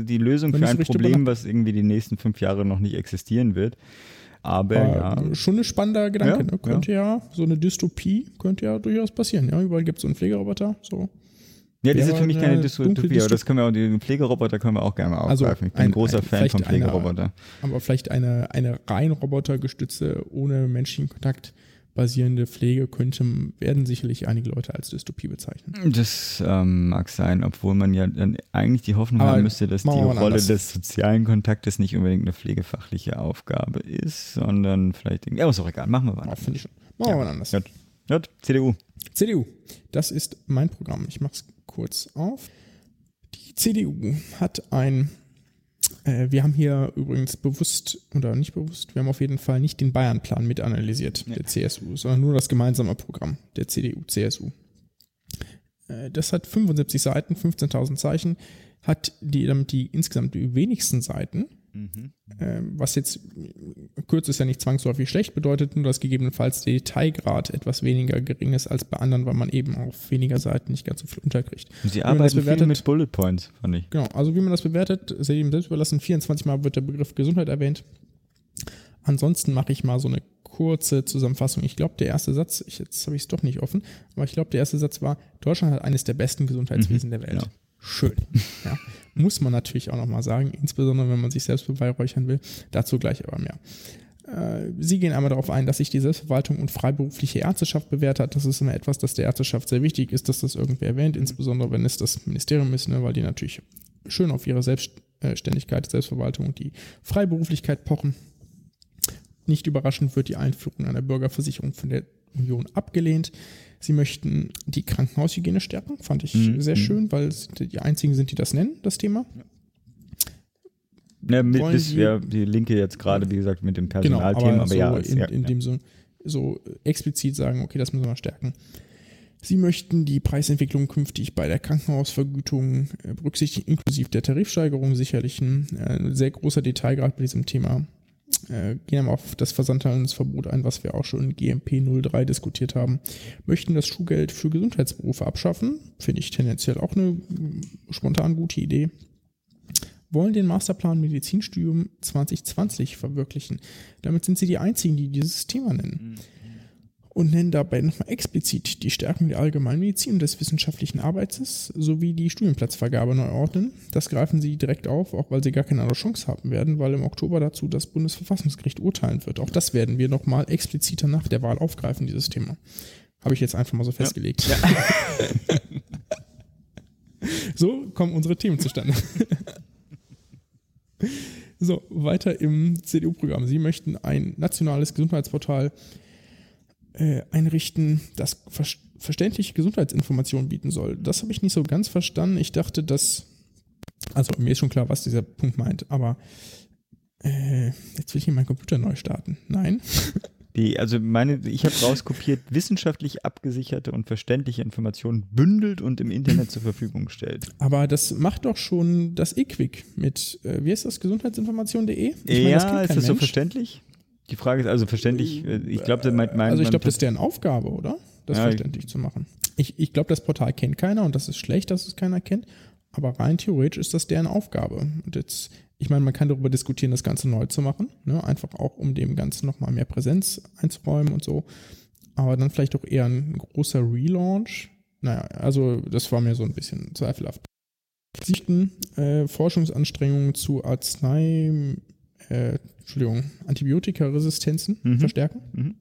die Lösung für so ein richtig Problem, was irgendwie die nächsten fünf Jahre noch nicht existieren wird. Aber äh, ja. schon ein spannender Gedanke. Ja, ne? Könnte ja. so eine Dystopie könnte ja durchaus passieren. Ja, überall gibt es so einen Pflegeroboter. So. Ja, das ist für mich keine eine Dystopie, aber das können wir auch, den Pflegeroboter können wir auch gerne mal Also aufgreifen. ich bin ein, ein- großer ein- Fan von eine- Pflegeroboter. aber vielleicht eine, eine rein robotergestützte, ohne menschlichen Kontakt basierende Pflege könnte, werden sicherlich einige Leute als Dystopie bezeichnen. Das ähm, mag sein, obwohl man ja dann eigentlich die Hoffnung Aber haben müsste, dass die wir Rolle anders. des sozialen Kontaktes nicht unbedingt eine pflegefachliche Aufgabe ist, sondern vielleicht. Ja, ist auch egal. Machen wir Ja, mal. finde ich schon. Machen wir mal anders. Gut. Gut. CDU. CDU, das ist mein Programm. Ich mache es kurz auf. Die CDU hat ein, äh, wir haben hier übrigens bewusst oder nicht bewusst, wir haben auf jeden Fall nicht den Bayern-Plan mit analysiert, der CSU, sondern nur das gemeinsame Programm der CDU, CSU. Äh, das hat 75 Seiten, 15.000 Zeichen, hat die damit die insgesamt die wenigsten Seiten. Ähm, was jetzt Kürze ist ja nicht zwangsläufig schlecht, bedeutet nur, dass gegebenenfalls der Detailgrad etwas weniger gering ist als bei anderen, weil man eben auf weniger Seiten nicht ganz so viel unterkriegt. Sie Wie arbeiten das viel bewertet- mit Bullet Points, fand ich. Genau, also wie man das bewertet, ist jedem selbst überlassen. 24 Mal wird der Begriff Gesundheit erwähnt. Ansonsten mache ich mal so eine kurze Zusammenfassung. Ich glaube, der erste Satz, ich, jetzt habe ich es doch nicht offen, aber ich glaube, der erste Satz war, Deutschland hat eines der besten Gesundheitswesen der Welt. Genau. Schön. Ja. Muss man natürlich auch nochmal sagen, insbesondere wenn man sich selbst beweihräuchern will. Dazu gleich aber mehr. Äh, Sie gehen einmal darauf ein, dass sich die Selbstverwaltung und freiberufliche Ärzteschaft bewährt hat. Das ist immer etwas, das der Ärzteschaft sehr wichtig ist, dass das irgendwer erwähnt, insbesondere wenn es das Ministerium ist, ne, weil die natürlich schön auf ihre Selbstständigkeit, Selbstverwaltung und die Freiberuflichkeit pochen. Nicht überraschend wird die Einführung einer Bürgerversicherung von der Union abgelehnt. Sie möchten die Krankenhaushygiene stärken, fand ich Mhm. sehr schön, weil die einzigen sind, die das nennen, das Thema. Ja, mit, bis Sie- wir die Linke jetzt gerade, wie gesagt, mit dem Genau, Personalthemen, aber, aber, so ja, in, ja, in dem so, so explizit sagen, okay, das müssen wir stärken. Sie möchten die Preisentwicklung künftig bei der Krankenhausvergütung äh, berücksichtigen, inklusive der Tarifsteigerung sicherlich ein äh, sehr großer Detailgrad bei diesem Thema. Äh, gehen aber auf das Versandhandelsverbot ein, was wir auch schon in GMP 03 diskutiert haben. Möchten das Schulgeld für Gesundheitsberufe abschaffen. Finde ich tendenziell auch eine mm, spontan gute Idee wollen den Masterplan Medizinstudium 2020 verwirklichen. Damit sind sie die einzigen, die dieses Thema nennen. Und nennen dabei nochmal explizit die Stärkung der Allgemeinmedizin und des wissenschaftlichen Arbeitses sowie die Studienplatzvergabe neu ordnen. Das greifen sie direkt auf, auch weil sie gar keine andere Chance haben werden, weil im Oktober dazu das Bundesverfassungsgericht urteilen wird. Auch das werden wir nochmal expliziter nach der Wahl aufgreifen, dieses Thema. Habe ich jetzt einfach mal so festgelegt. so kommen unsere Themen zustande. So, weiter im CDU-Programm. Sie möchten ein nationales Gesundheitsportal äh, einrichten, das ver verständliche Gesundheitsinformationen bieten soll. Das habe ich nicht so ganz verstanden. Ich dachte, dass, also mir ist schon klar, was dieser Punkt meint, aber äh, jetzt will ich hier meinen Computer neu starten. Nein. Die, also meine, ich habe rauskopiert, wissenschaftlich abgesicherte und verständliche Informationen bündelt und im Internet zur Verfügung stellt. Aber das macht doch schon das eQuick mit, äh, wie ist das, gesundheitsinformation.de? Ich meine, ja, das ist das so Mensch. verständlich? Die Frage ist also verständlich, äh, ich glaube, das meint mein, Also ich mein- glaube, das ist deren Aufgabe, oder? Das Ja, verständlich zu machen. Ich, ich glaube, das Portal kennt keiner und das ist schlecht, dass es keiner kennt. Aber rein theoretisch ist das deren Aufgabe. Und jetzt, ich meine, man kann darüber diskutieren, das Ganze neu zu machen. Ne? Einfach auch, um dem Ganzen nochmal mehr Präsenz einzuräumen und so. Aber dann vielleicht auch eher ein großer Relaunch. Naja, also das war mir so ein bisschen zweifelhaft. Sichten äh, Forschungsanstrengungen zu Arznei, äh, Entschuldigung, Antibiotikaresistenzen Mhm. verstärken. Mhm.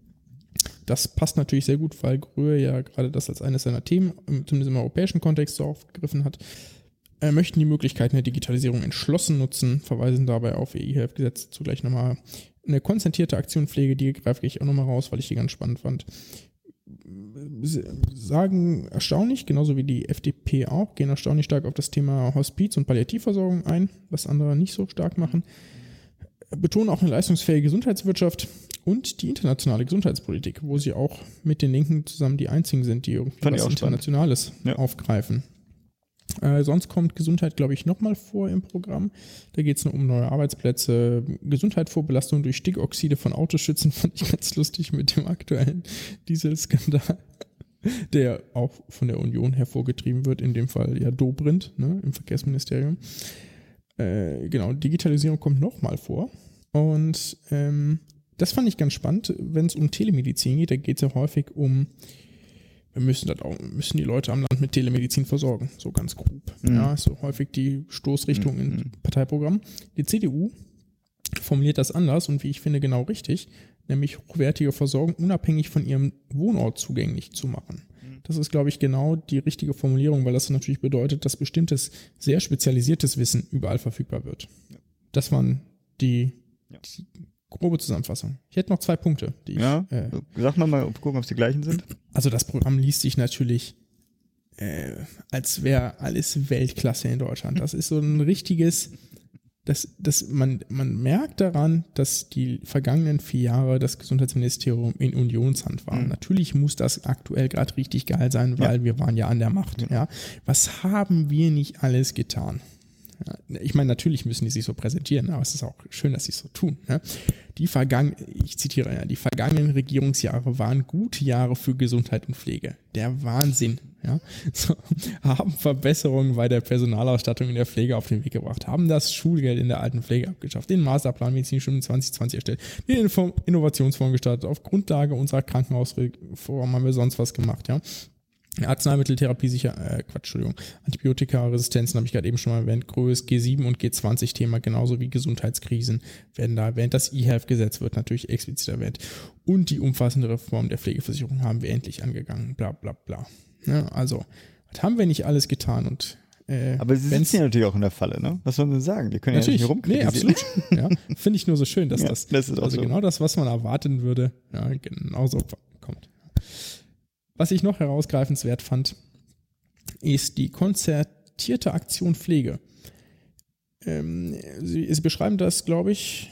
Das passt natürlich sehr gut, weil Gröhe ja gerade das als eines seiner Themen, im- zumindest im europäischen Kontext, so aufgegriffen hat. Äh, möchten die Möglichkeiten der Digitalisierung entschlossen nutzen, verweisen dabei auf EI-Gesetz zugleich nochmal. Eine konzentrierte Aktion Pflege, die greife ich auch nochmal raus, weil ich die ganz spannend fand. Sagen erstaunlich, genauso wie die FDP auch, gehen erstaunlich stark auf das Thema Hospiz und Palliativversorgung ein, was andere nicht so stark machen. Betonen auch eine leistungsfähige Gesundheitswirtschaft und die internationale Gesundheitspolitik, wo sie auch mit den Linken zusammen die einzigen sind, die irgendwie Fand was. Internationales Ja. aufgreifen. Äh, sonst kommt Gesundheit, glaube ich, nochmal vor im Programm. Da geht es nur um neue Arbeitsplätze. Gesundheit vor Belastung durch Stickoxide von Autoschützen fand ich ganz lustig mit dem aktuellen Dieselskandal, der auch von der Union hervorgetrieben wird, in dem Fall ja Dobrindt ne, im Verkehrsministerium. Äh, genau, Digitalisierung kommt nochmal vor. Und ähm, das fand ich ganz spannend, wenn es um Telemedizin geht, da geht es ja häufig um wir müssen, das auch, müssen die Leute am Land mit Telemedizin versorgen, so ganz grob. Mhm. Ja, so häufig die Stoßrichtung Mhm. in Parteiprogramm. Die CDU formuliert das anders und wie ich finde genau richtig, nämlich hochwertige Versorgung unabhängig von ihrem Wohnort zugänglich zu machen. Das ist, glaube ich, genau die richtige Formulierung, weil das natürlich bedeutet, dass bestimmtes, sehr spezialisiertes Wissen überall verfügbar wird. Das waren die, Ja. die grobe Zusammenfassung. Ich hätte noch zwei Punkte, die Ja, ich äh, sag mal mal, ob- gucken, ob es die gleichen sind. also das Programm liest sich natürlich, äh, als wäre alles Weltklasse in Deutschland. Das ist so ein richtiges, das, das, man, man merkt daran, dass die vergangenen vier Jahre das Gesundheitsministerium in Unionshand waren. Mhm. Natürlich muss das aktuell gerade richtig geil sein, weil wir waren ja an der Macht. Ja. Was haben wir nicht alles getan? Ich meine, natürlich müssen die sich so präsentieren, aber es ist auch schön, dass sie es so tun. Ja. Die vergangen, ich zitiere ja, die vergangenen Regierungsjahre waren gute Jahre für Gesundheit und Pflege. Der Wahnsinn. Ja. So, haben Verbesserungen bei der Personalausstattung in der Pflege auf den Weg gebracht, haben das Schulgeld in der alten Pflege abgeschafft, den Masterplan Medizinstudium 2020 erstellt, den Innovationsfonds gestartet, auf Grundlage unserer Krankenhausreform haben wir sonst was gemacht, ja Arzneimitteltherapie sicher, äh, Quatsch, Entschuldigung, Antibiotikaresistenzen habe ich gerade eben schon mal erwähnt, Größe G7 und G20-Thema, genauso wie Gesundheitskrisen werden da erwähnt. Das E-Health-Gesetz wird natürlich explizit erwähnt. Und die umfassende Reform der Pflegeversicherung haben wir endlich angegangen, bla bla bla. Ja, also, was haben wir nicht alles getan und äh, Aber sie sitzen ja natürlich auch in der Falle, ne? Was sollen sie sagen? Die können natürlich, ja nicht nee, rumkriegen. absolut. ja, Finde ich nur so schön, dass Ja, das, das also so. genau das, was man erwarten würde, ja, genauso kommt. Was ich noch herausgreifenswert fand, ist die konzertierte Aktion Pflege. Ähm, Sie, Sie beschreiben das, glaube ich,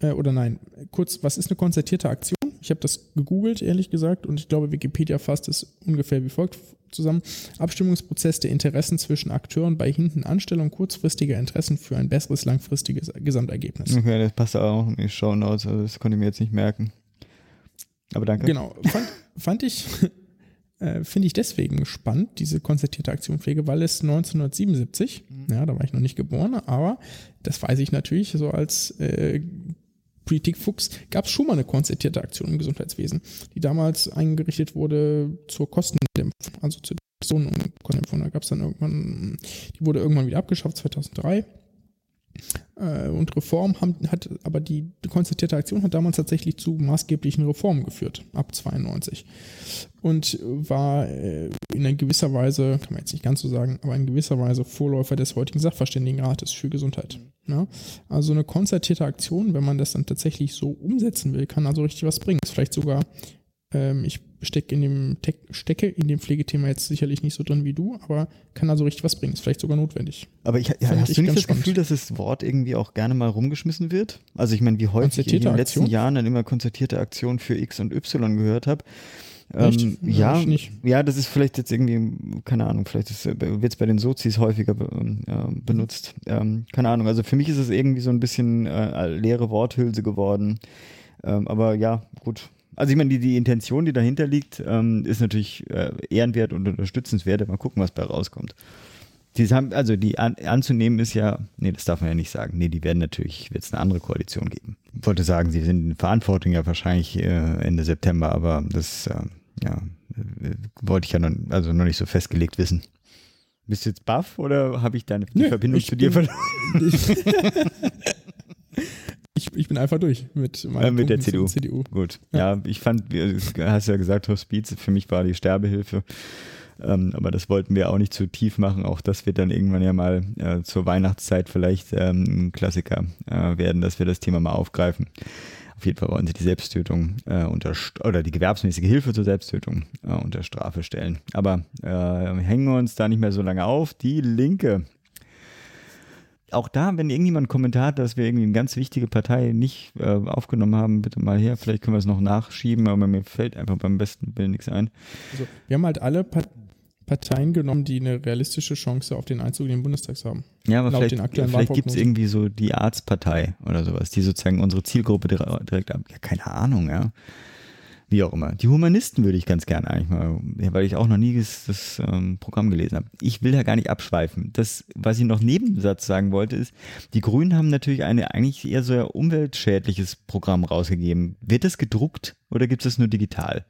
äh, oder nein, kurz, was ist eine konzertierte Aktion? Ich habe das gegoogelt, ehrlich gesagt, und ich glaube, Wikipedia fasst es ungefähr wie folgt zusammen. Abstimmungsprozess der Interessen zwischen Akteuren bei Hintenanstellung kurzfristiger Interessen für ein besseres langfristiges Gesamtergebnis. Okay, das passt auch in die Show Notes, also das konnte ich mir jetzt nicht merken. Aber danke. Genau, fand, fand ich, äh, finde ich deswegen spannend, diese konzertierte Aktion Pflege, weil es 1977, ja, da war ich noch nicht geboren, aber das weiß ich natürlich, so als äh, Politikfuchs gab es schon mal eine konzertierte Aktion im Gesundheitswesen, die damals eingerichtet wurde zur Kostendämpfung, also zur Kostendämpfung. Da gab es dann irgendwann, die wurde irgendwann wieder abgeschafft, 2003 äh, und Reform haben, hat, aber die konzertierte Aktion hat damals tatsächlich zu maßgeblichen Reformen geführt, ab 92. Und war äh, in gewisser Weise, kann man jetzt nicht ganz so sagen, aber in gewisser Weise Vorläufer des heutigen Sachverständigenrates für Gesundheit. Ja? Also eine konzertierte Aktion, wenn man das dann tatsächlich so umsetzen will, kann also richtig was bringen. Ist vielleicht sogar, ähm, ich stecke in dem Tech, stecke in dem Pflegethema jetzt sicherlich nicht so drin wie du, aber kann also richtig was bringen. Ist vielleicht sogar notwendig. Aber ich, ja, hast ich du nicht ganz das spannend. Gefühl, dass das Wort irgendwie auch gerne mal rumgeschmissen wird? Also ich meine, wie häufig ich in den letzten Aktion? Jahren dann immer konzertierte Aktionen für X und Y gehört habe. Ähm, Ja, ja, ich nicht. ja, das ist vielleicht jetzt irgendwie, keine Ahnung, vielleicht wird es bei den Sozis häufiger be, äh, benutzt. Ähm, keine Ahnung, also für mich ist es irgendwie so ein bisschen äh, leere Worthülse geworden. Ähm, aber ja, gut. Also ich meine, die, die Intention, die dahinter liegt, ähm, ist natürlich äh, ehrenwert und unterstützenswert. Mal gucken, was bei rauskommt. Die haben, also die an, anzunehmen ist ja, nee, das darf man ja nicht sagen. Nee, die werden natürlich, wird es eine andere Koalition geben. Ich wollte sagen, sie sind in Verantwortung ja wahrscheinlich äh, Ende September, aber das, äh, ja, äh, wollte ich ja noch, also noch nicht so festgelegt wissen. Bist du jetzt baff oder habe ich deine Nö, Verbindung ich zu dir verloren? Ich, ich bin einfach durch mit, Äh, mit der CDU. CDU. Gut. Ja, ich fand, du hast ja gesagt, Hospiz, für mich war die Sterbehilfe. Ähm, aber das wollten wir auch nicht zu tief machen. Auch das wird dann irgendwann ja mal äh, zur Weihnachtszeit vielleicht ähm, ein Klassiker äh, werden, dass wir das Thema mal aufgreifen. Auf jeden Fall wollen sie die Selbsttötung äh, unter oder die gewerbsmäßige Hilfe zur Selbsttötung äh, unter Strafe stellen. Aber äh, hängen wir uns da nicht mehr so lange auf. Die Linke. Auch da, wenn irgendjemand einen Kommentar hat, dass wir irgendwie eine ganz wichtige Partei nicht äh, aufgenommen haben, bitte mal her. Vielleicht können wir es noch nachschieben, aber mir fällt einfach beim besten Willen nichts ein. Also, wir haben halt alle Pa- Parteien genommen, die eine realistische Chance auf den Einzug in den Bundestag haben. Ja, aber Laut vielleicht, vielleicht gibt es irgendwie so die Arztpartei oder sowas, die sozusagen unsere Zielgruppe dire- direkt ab. Ja, keine Ahnung, ja. Wie auch immer. Die Humanisten würde ich ganz gerne eigentlich mal, weil ich auch noch nie das, das ähm, Programm gelesen habe. Ich will da gar nicht abschweifen. Das, was ich noch Nebensatz sagen wollte, ist, die Grünen haben natürlich eine eigentlich eher so ein umweltschädliches Programm rausgegeben. Wird das gedruckt oder gibt es das nur digital?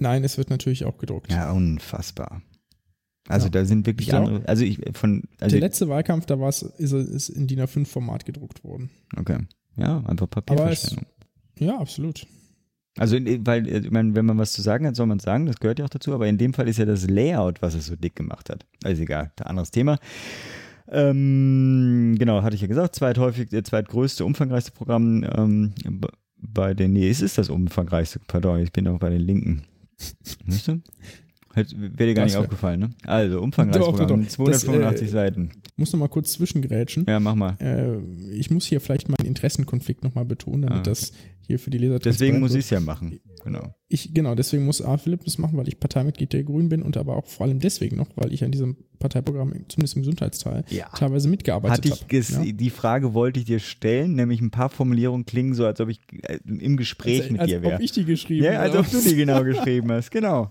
Nein, es wird natürlich auch gedruckt. Ja, unfassbar. Also Ja. da sind wirklich Ich glaub, andere, also ich von, also der letzte Wahlkampf, da war es, ist, ist in DIN A5-Format gedruckt worden. okay. Ja, einfach es, Papierverschwendung. ja, absolut. Also, in, weil, äh, ich meine, wenn man was zu sagen hat, soll man es sagen, das gehört ja auch dazu, aber in dem Fall ist ja das Layout, was es so dick gemacht hat. Also egal, anderes Thema. Ähm, genau, hatte ich ja gesagt, zweithäufig, äh, zweitgrößte, umfangreichste Programm ähm, bei den, nee, es ist das umfangreichste, pardon, ich bin auch bei den Linken. Weißt du? Wäre dir gar Das nicht wär- aufgefallen, ne? Also, umfangreiches Doch, doch, Programm, doch. 285 Das, äh, Seiten. Muss noch mal kurz zwischengrätschen. Ja, mach mal. Äh, ich muss hier vielleicht meinen Interessenkonflikt noch mal betonen, damit Ah, okay. das hier für die Leser Deswegen muss ich es ja machen. Genau. Ich, genau, deswegen muss A. Philipp das machen, weil ich Parteimitglied der Grünen bin und aber auch vor allem deswegen noch, weil ich an diesem Parteiprogramm, zumindest im Gesundheitsteil, Ja. teilweise mitgearbeitet habe. ges Ja? die Frage wollte ich dir stellen, nämlich ein paar Formulierungen klingen so, als ob ich äh, im Gespräch als, mit als dir ob wäre. ich die geschrieben Ja, als habe. ob du die genau geschrieben hast, genau.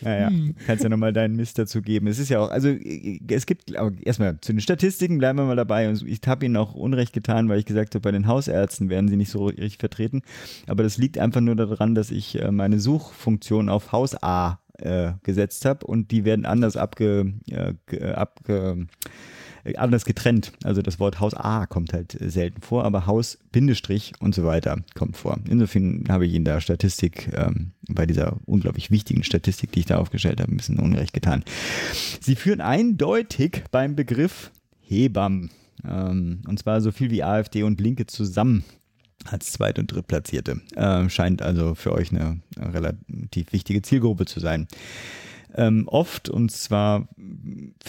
Naja, Hm. kannst ja nochmal deinen Mist dazu geben. Es ist ja auch, also äh, es gibt, aber erstmal zu den Statistiken bleiben wir mal dabei. Und Ich habe ihnen auch Unrecht getan, weil ich gesagt habe, bei den Hausärzten werden sie nicht so richtig vertreten. Aber das liegt einfach nur daran, dass ich äh, meine Suchfunktion auf Haus A äh, gesetzt habe und die werden anders abge, äh, abge anders getrennt. Also das Wort Haus A kommt halt selten vor, aber Haus Bindestrich und so weiter kommt vor. Insofern habe ich Ihnen da Statistik, ähm, bei dieser unglaublich wichtigen Statistik, die ich da aufgestellt habe, ein bisschen unrecht getan. Sie führen eindeutig beim Begriff Hebammen. Ähm, und zwar so viel wie AfD und Linke zusammen als Zweit- und Drittplatzierte. Äh, scheint also für euch eine relativ wichtige Zielgruppe zu sein ähm, oft und zwar,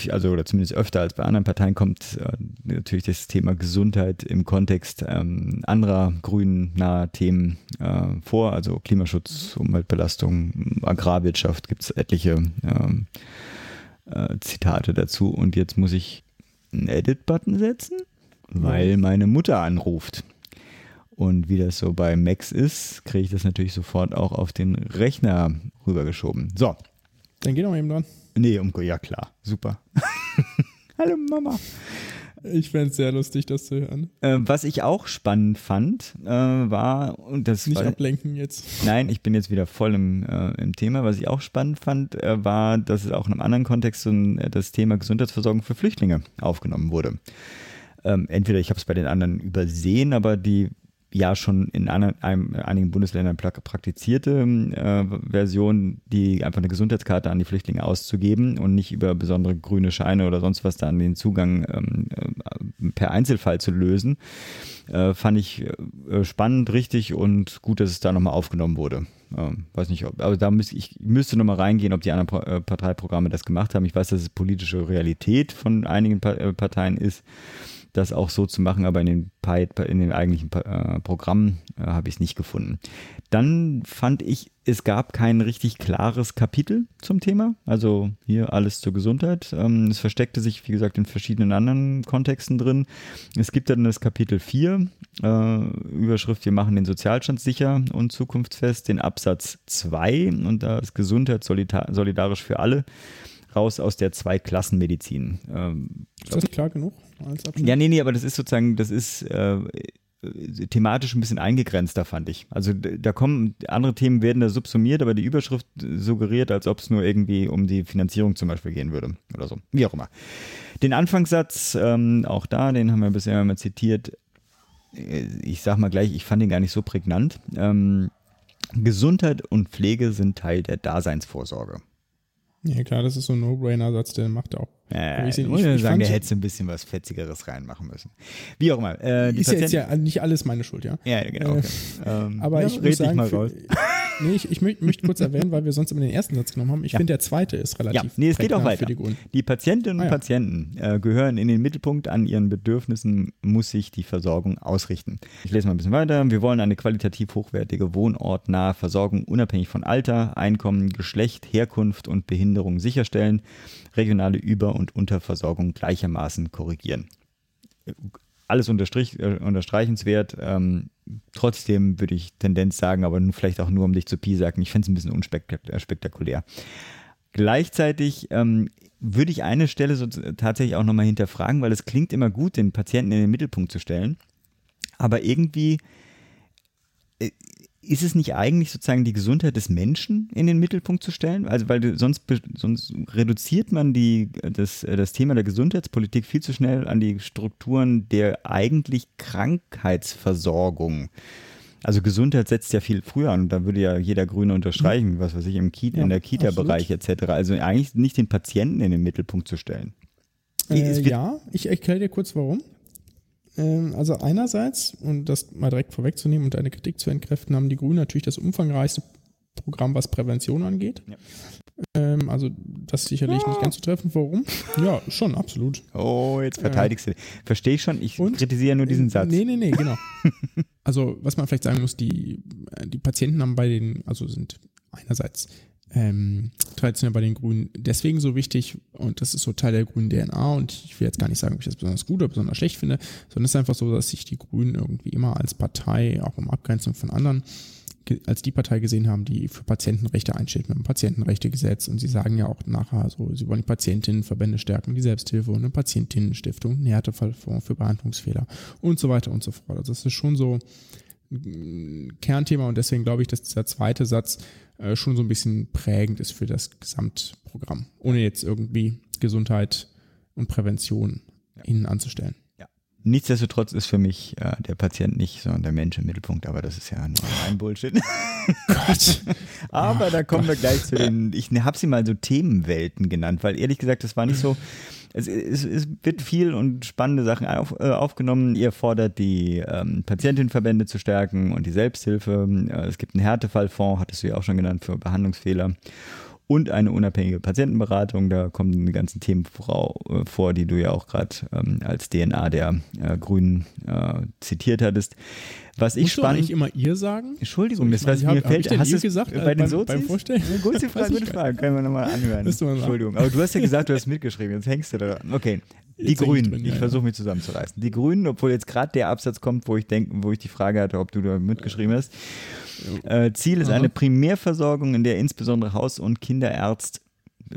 also oder zumindest öfter als bei anderen Parteien kommt äh, natürlich das Thema Gesundheit im Kontext ähm, anderer grünen nahe Themen äh, vor, also Klimaschutz, Umweltbelastung, Agrarwirtschaft, gibt es etliche ähm, äh, Zitate dazu. Und jetzt muss ich einen Edit-Button setzen, weil meine Mutter anruft. Und wie das so bei Macs ist, kriege ich das natürlich sofort auch auf den Rechner rübergeschoben. So, dann geh doch mal eben dran. Nee, um, ja klar, super. Hallo Mama. Ich fände es sehr lustig, das zu hören. Äh, was ich auch spannend fand, äh, war, und das Nicht war, ablenken jetzt. Nein, ich bin jetzt wieder voll im, äh, im Thema. Was ich auch spannend fand, äh, war, dass es auch in einem anderen Kontext so ein, äh, das Thema Gesundheitsversorgung für Flüchtlinge aufgenommen wurde. Ähm, entweder ich habe es bei den anderen übersehen, aber die ja schon in einigen Bundesländern praktizierte äh, Version, die einfach eine Gesundheitskarte an die Flüchtlinge auszugeben und nicht über besondere grüne Scheine oder sonst was da an den Zugang ähm, äh, per Einzelfall zu lösen, äh, fand ich äh, spannend, richtig und gut, dass es da nochmal aufgenommen wurde. Ähm, weiß nicht, ob, aber da müsste ich müsste nochmal reingehen, ob die anderen äh, Parteiprogramme das gemacht haben. Ich weiß, dass es politische Realität von einigen Parteien ist das auch so zu machen, aber in den, in den eigentlichen äh, Programmen äh, habe ich es nicht gefunden. Dann fand ich, es gab kein richtig klares Kapitel zum Thema, also hier alles zur Gesundheit. Ähm, es versteckte sich, wie gesagt, in verschiedenen anderen Kontexten drin. Es gibt dann das Kapitel 4, äh, Überschrift, wir machen den Sozialstand sicher und zukunftsfest, den Absatz 2 und da ist Gesundheit solidarisch für alle raus aus der Zweiklassenmedizin. Ähm, ist das klar genug? Ja, nee, nee, aber das ist sozusagen, das ist äh, thematisch ein bisschen eingegrenzter, fand ich. Also da kommen, andere Themen werden da subsumiert, aber die Überschrift suggeriert, als ob es nur irgendwie um die Finanzierung zum Beispiel gehen würde oder so. Wie auch immer. Den Anfangssatz, ähm, auch da, den haben wir bisher mal zitiert. Äh, ich sag mal gleich, ich fand ihn gar nicht so prägnant. Ähm, Gesundheit und Pflege sind Teil der Daseinsvorsorge. Ja, klar, das ist so ein No-Brainer-Satz, der macht auch. Äh, ich, ich, sagen, der hätte ein bisschen was Fetzigeres reinmachen müssen. Wie auch immer. Äh, ist ja jetzt ja nicht alles meine Schuld, ja. Ja, genau. Okay. Äh, ähm, aber ja, ich muss sagen, für, nee, ich, ich möchte, möchte kurz erwähnen, weil wir sonst immer den ersten Satz genommen haben. Ich ja. finde, der zweite ist relativ. Ja, nee, es geht auch weiter. Die, die, Patientinnen und ah, ja. Patienten äh, gehören in den Mittelpunkt. An ihren Bedürfnissen muss sich die Versorgung ausrichten. Ich lese mal ein bisschen weiter. Wir wollen eine qualitativ hochwertige, wohnortnahe Versorgung unabhängig von Alter, Einkommen, Geschlecht, Herkunft und Behinderung sicherstellen regionale Über- und Unterversorgung gleichermaßen korrigieren. Alles äh, unterstreichenswert. Ähm, trotzdem würde ich Tendenz sagen, aber vielleicht auch nur um dich zu piesacken, ich fände es ein bisschen unspektakulär. Gleichzeitig ähm, würde ich eine Stelle so tatsächlich auch nochmal hinterfragen, weil es klingt immer gut, den Patienten in den Mittelpunkt zu stellen. Aber irgendwie äh, ist es nicht eigentlich sozusagen die Gesundheit des Menschen in den Mittelpunkt zu stellen? Also, weil du, sonst, sonst reduziert man die, das, das Thema der Gesundheitspolitik viel zu schnell an die Strukturen der eigentlich Krankheitsversorgung. Also Gesundheit setzt ja viel früher an. Da würde ja jeder Grüne unterstreichen, was weiß ich, im Kita, ja, in der Kita-Bereich etc. Also eigentlich nicht den Patienten in den Mittelpunkt zu stellen. Äh, ja, ich erkläre dir kurz warum. Ähm, also einerseits, und das mal direkt vorwegzunehmen und eine Kritik zu entkräften, haben die Grünen natürlich das umfangreichste Programm, was Prävention angeht. Ja. Ähm, also das ist sicherlich ja. nicht ganz zu treffen. Warum? Ja, schon, absolut. Oh, jetzt verteidigst du. Äh, Verstehe ich schon, ich und, kritisiere nur diesen Satz. Nee, nee, nee, genau. also was man vielleicht sagen muss, die, äh, die Patienten haben bei den, also sind einerseits ähm, traditionell bei den Grünen deswegen so wichtig und das ist so Teil der grünen DNA und ich will jetzt gar nicht sagen, ob ich das besonders gut oder besonders schlecht finde, sondern es ist einfach so, dass sich die Grünen irgendwie immer als Partei, auch im Abgrenzung von anderen, als die Partei gesehen haben, die für Patientenrechte einsteht mit dem Patientenrechtegesetz und sie sagen ja auch nachher so, sie wollen die Patientinnenverbände stärken, die Selbsthilfe und eine Patientinnenstiftung, einen Härtefallfonds für Behandlungsfehler und so weiter und so fort. Also das ist schon so ein Kernthema und deswegen glaube ich, dass dieser zweite Satz äh, schon so ein bisschen prägend ist für das Gesamtprogramm, ohne jetzt irgendwie Gesundheit und Prävention ja. ihnen anzustellen. Nichtsdestotrotz ist für mich äh, der Patient nicht, sondern der Mensch im Mittelpunkt, aber das ist ja nur ein Bullshit. Gott. aber da kommen wir gleich zu den, ich habe sie mal so Themenwelten genannt, weil ehrlich gesagt, das war nicht so, es, es, es wird viel und spannende Sachen auf, äh, aufgenommen. Ihr fordert die ähm, Patientenverbände zu stärken und die Selbsthilfe. Äh, es gibt einen Härtefallfonds, hattest du ja auch schon genannt, für Behandlungsfehler und eine unabhängige Patientenberatung. Da kommen die ganzen Themen vor, äh, die du ja auch gerade ähm, als DNA der äh, Grünen äh, zitiert hattest. Was ich Musst spannend. Du immer ihr sagen? Entschuldigung, das was mir fällt. Hast du gesagt bei den beim, Sozis? beim Vorstellen? Eine gute Frage, gute Frage. Können wir nochmal anhören. Entschuldigung. Aber du hast ja gesagt, du hast mitgeschrieben. Jetzt hängst du da dran. Okay. Die Grünen, ich, ich ja, versuche mich zusammenzureißen. Die Grünen, obwohl jetzt gerade der Absatz kommt, wo ich denke, wo ich die Frage hatte, ob du da mitgeschrieben hast. Äh, Ziel ist Aha. eine Primärversorgung, in der insbesondere Haus- und Kinderärzt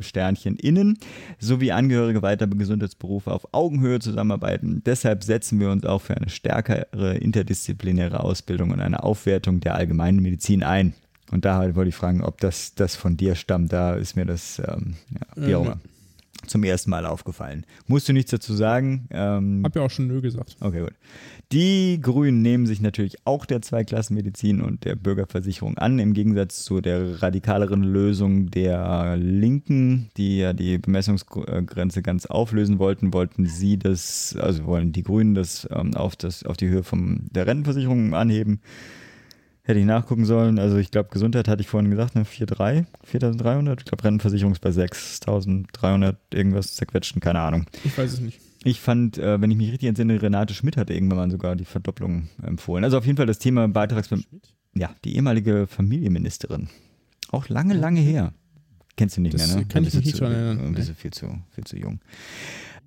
Sternchen innen sowie Angehörige weiterer Gesundheitsberufe auf Augenhöhe zusammenarbeiten. Deshalb setzen wir uns auch für eine stärkere interdisziplinäre Ausbildung und eine Aufwertung der allgemeinen Medizin ein. Und da wollte ich fragen, ob das, das von dir stammt. Da ist mir das, ähm, ja, wie auch immer zum ersten Mal aufgefallen. Musst du nichts dazu sagen? Ähm, Hab ja auch schon nö gesagt. Okay, gut. Die Grünen nehmen sich natürlich auch der Zweiklassenmedizin und der Bürgerversicherung an, im Gegensatz zu der radikaleren Lösung der Linken, die ja die Bemessungsgrenze ganz auflösen wollten, wollten sie das, also wollen die Grünen das ähm, auf, das auf die Höhe vom, der Rentenversicherung anheben. Hätte ich nachgucken sollen. Also ich glaube, Gesundheit hatte ich vorhin gesagt, ne? 4,3, 4.300. Ich glaube, Rentenversicherung ist bei 6.300 irgendwas zerquetschten, keine Ahnung. Ich weiß es nicht. Ich fand, äh, wenn ich mich richtig entsinne, Renate Schmidt hatte irgendwann mal sogar die Verdopplung empfohlen. Also auf jeden Fall das Thema Beitrags... Ja, die ehemalige Familienministerin. Auch lange, lange her. Kennst du nicht das mehr, ne? Kann ich mich nicht dran erinnern. Ein bisschen viel zu, viel zu jung.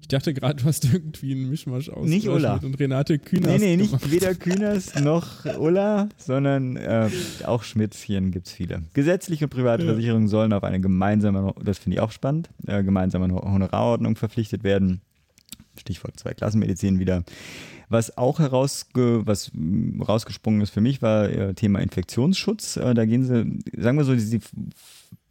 Ich dachte gerade, du hast irgendwie einen Mischmasch aus nicht Ulla. und Renate Künast. Nee, nee, nicht weder Künast noch Ulla, sondern äh, auch Schmidtchen gibt es viele. Gesetzliche und private ja. Versicherungen sollen auf eine gemeinsame, das finde ich auch spannend, äh, gemeinsame Honorarordnung verpflichtet werden. Stichwort Zweiklassenmedizin wieder. Was auch herausge was rausgesprungen ist für mich, war äh, Thema Infektionsschutz. Äh, da gehen sie, sagen wir so, die,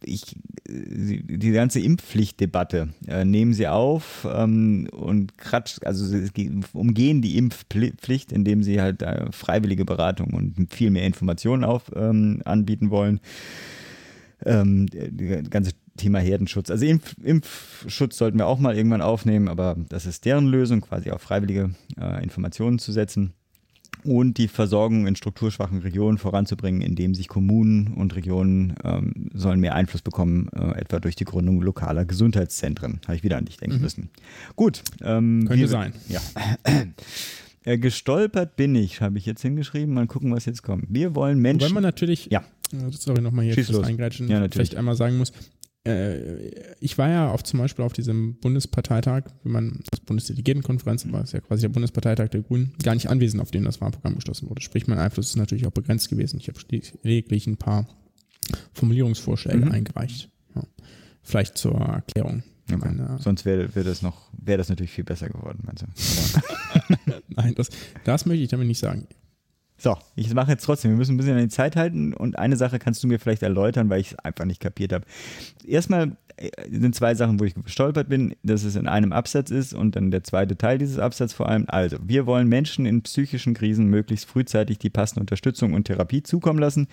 ich, die ganze Impfpflichtdebatte äh, nehmen sie auf ähm, und kratsch, also sie umgehen die Impfpflicht, indem sie halt äh, freiwillige Beratung und viel mehr Informationen auf, ähm, anbieten wollen. Ähm, das ganze Thema Herdenschutz. Also Impf, Impfschutz sollten wir auch mal irgendwann aufnehmen, aber das ist deren Lösung, quasi auf freiwillige äh, Informationen zu setzen und die Versorgung in strukturschwachen Regionen voranzubringen, indem sich Kommunen und Regionen ähm, sollen mehr Einfluss bekommen, äh, etwa durch die Gründung lokaler Gesundheitszentren. Habe ich wieder an dich denken mhm. müssen. Gut. Ähm, Könnte wir, sein. Ja. Äh, gestolpert bin ich, habe ich jetzt hingeschrieben. Mal gucken, was jetzt kommt. Wir wollen Menschen. Wenn man natürlich, ja. Äh, sorry, nochmal hier Schieß eingreifen, ja, vielleicht einmal sagen muss, ich war ja auf, zum Beispiel auf diesem Bundesparteitag, wenn man das Bundesdelegiertenkonferenz, aber ist ja quasi der Bundesparteitag der Grünen, gar nicht anwesend, auf dem das Wahlprogramm geschlossen wurde. Sprich, mein Einfluss ist natürlich auch begrenzt gewesen. Ich habe lediglich ein paar Formulierungsvorschläge mhm. eingereicht. Ja. Vielleicht zur Erklärung. Okay. Meine, Sonst wäre wär das noch, wäre das natürlich viel besser geworden, meinst du? Nein, das, das möchte ich damit nicht sagen. So, ich mache jetzt trotzdem. Wir müssen ein bisschen an die Zeit halten und eine Sache kannst du mir vielleicht erläutern, weil ich es einfach nicht kapiert habe. Erstmal äh, sind zwei Sachen, wo ich gestolpert bin, dass es in einem Absatz ist und dann der zweite Teil dieses Absatzes vor allem. Also, wir wollen Menschen in psychischen Krisen möglichst frühzeitig die passende Unterstützung und Therapie zukommen lassen,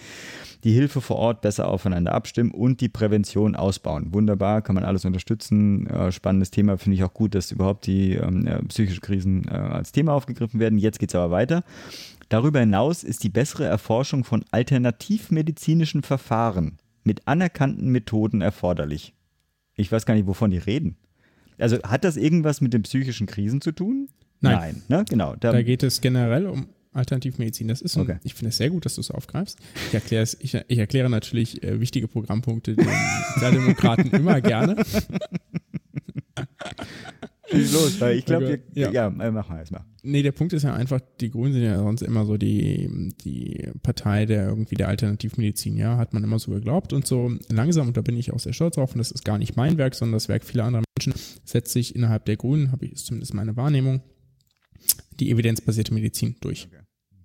die Hilfe vor Ort besser aufeinander abstimmen und die Prävention ausbauen. Wunderbar, kann man alles unterstützen. Äh, spannendes Thema, finde ich auch gut, dass überhaupt die ähm, psychischen Krisen äh, als Thema aufgegriffen werden. Jetzt geht es aber weiter. Darüber hinaus ist die bessere Erforschung von alternativmedizinischen Verfahren mit anerkannten Methoden erforderlich. Ich weiß gar nicht, wovon die reden. Also hat das irgendwas mit den psychischen Krisen zu tun? Nein. Nein ne? Genau. Da, da, geht es generell um Alternativmedizin. Das ist ein, okay. ich finde es sehr gut, dass du es aufgreifst. Ich, erkläre es, ich, ich erkläre natürlich äh, wichtige Programmpunkte den Sozialdemokraten immer gerne. Schieß los, weil ich glaube, ja, ja äh, mach mal erstmal. Nee, der Punkt ist ja einfach, die Grünen sind ja sonst immer so die, die Partei der irgendwie der Alternativmedizin, ja, hat man immer so geglaubt und so langsam, und da bin ich auch sehr stolz drauf, und das ist gar nicht mein Werk, sondern das Werk vieler anderer Menschen, setzt sich innerhalb der Grünen, habe ich zumindest meine Wahrnehmung, die evidenzbasierte Medizin durch. Okay.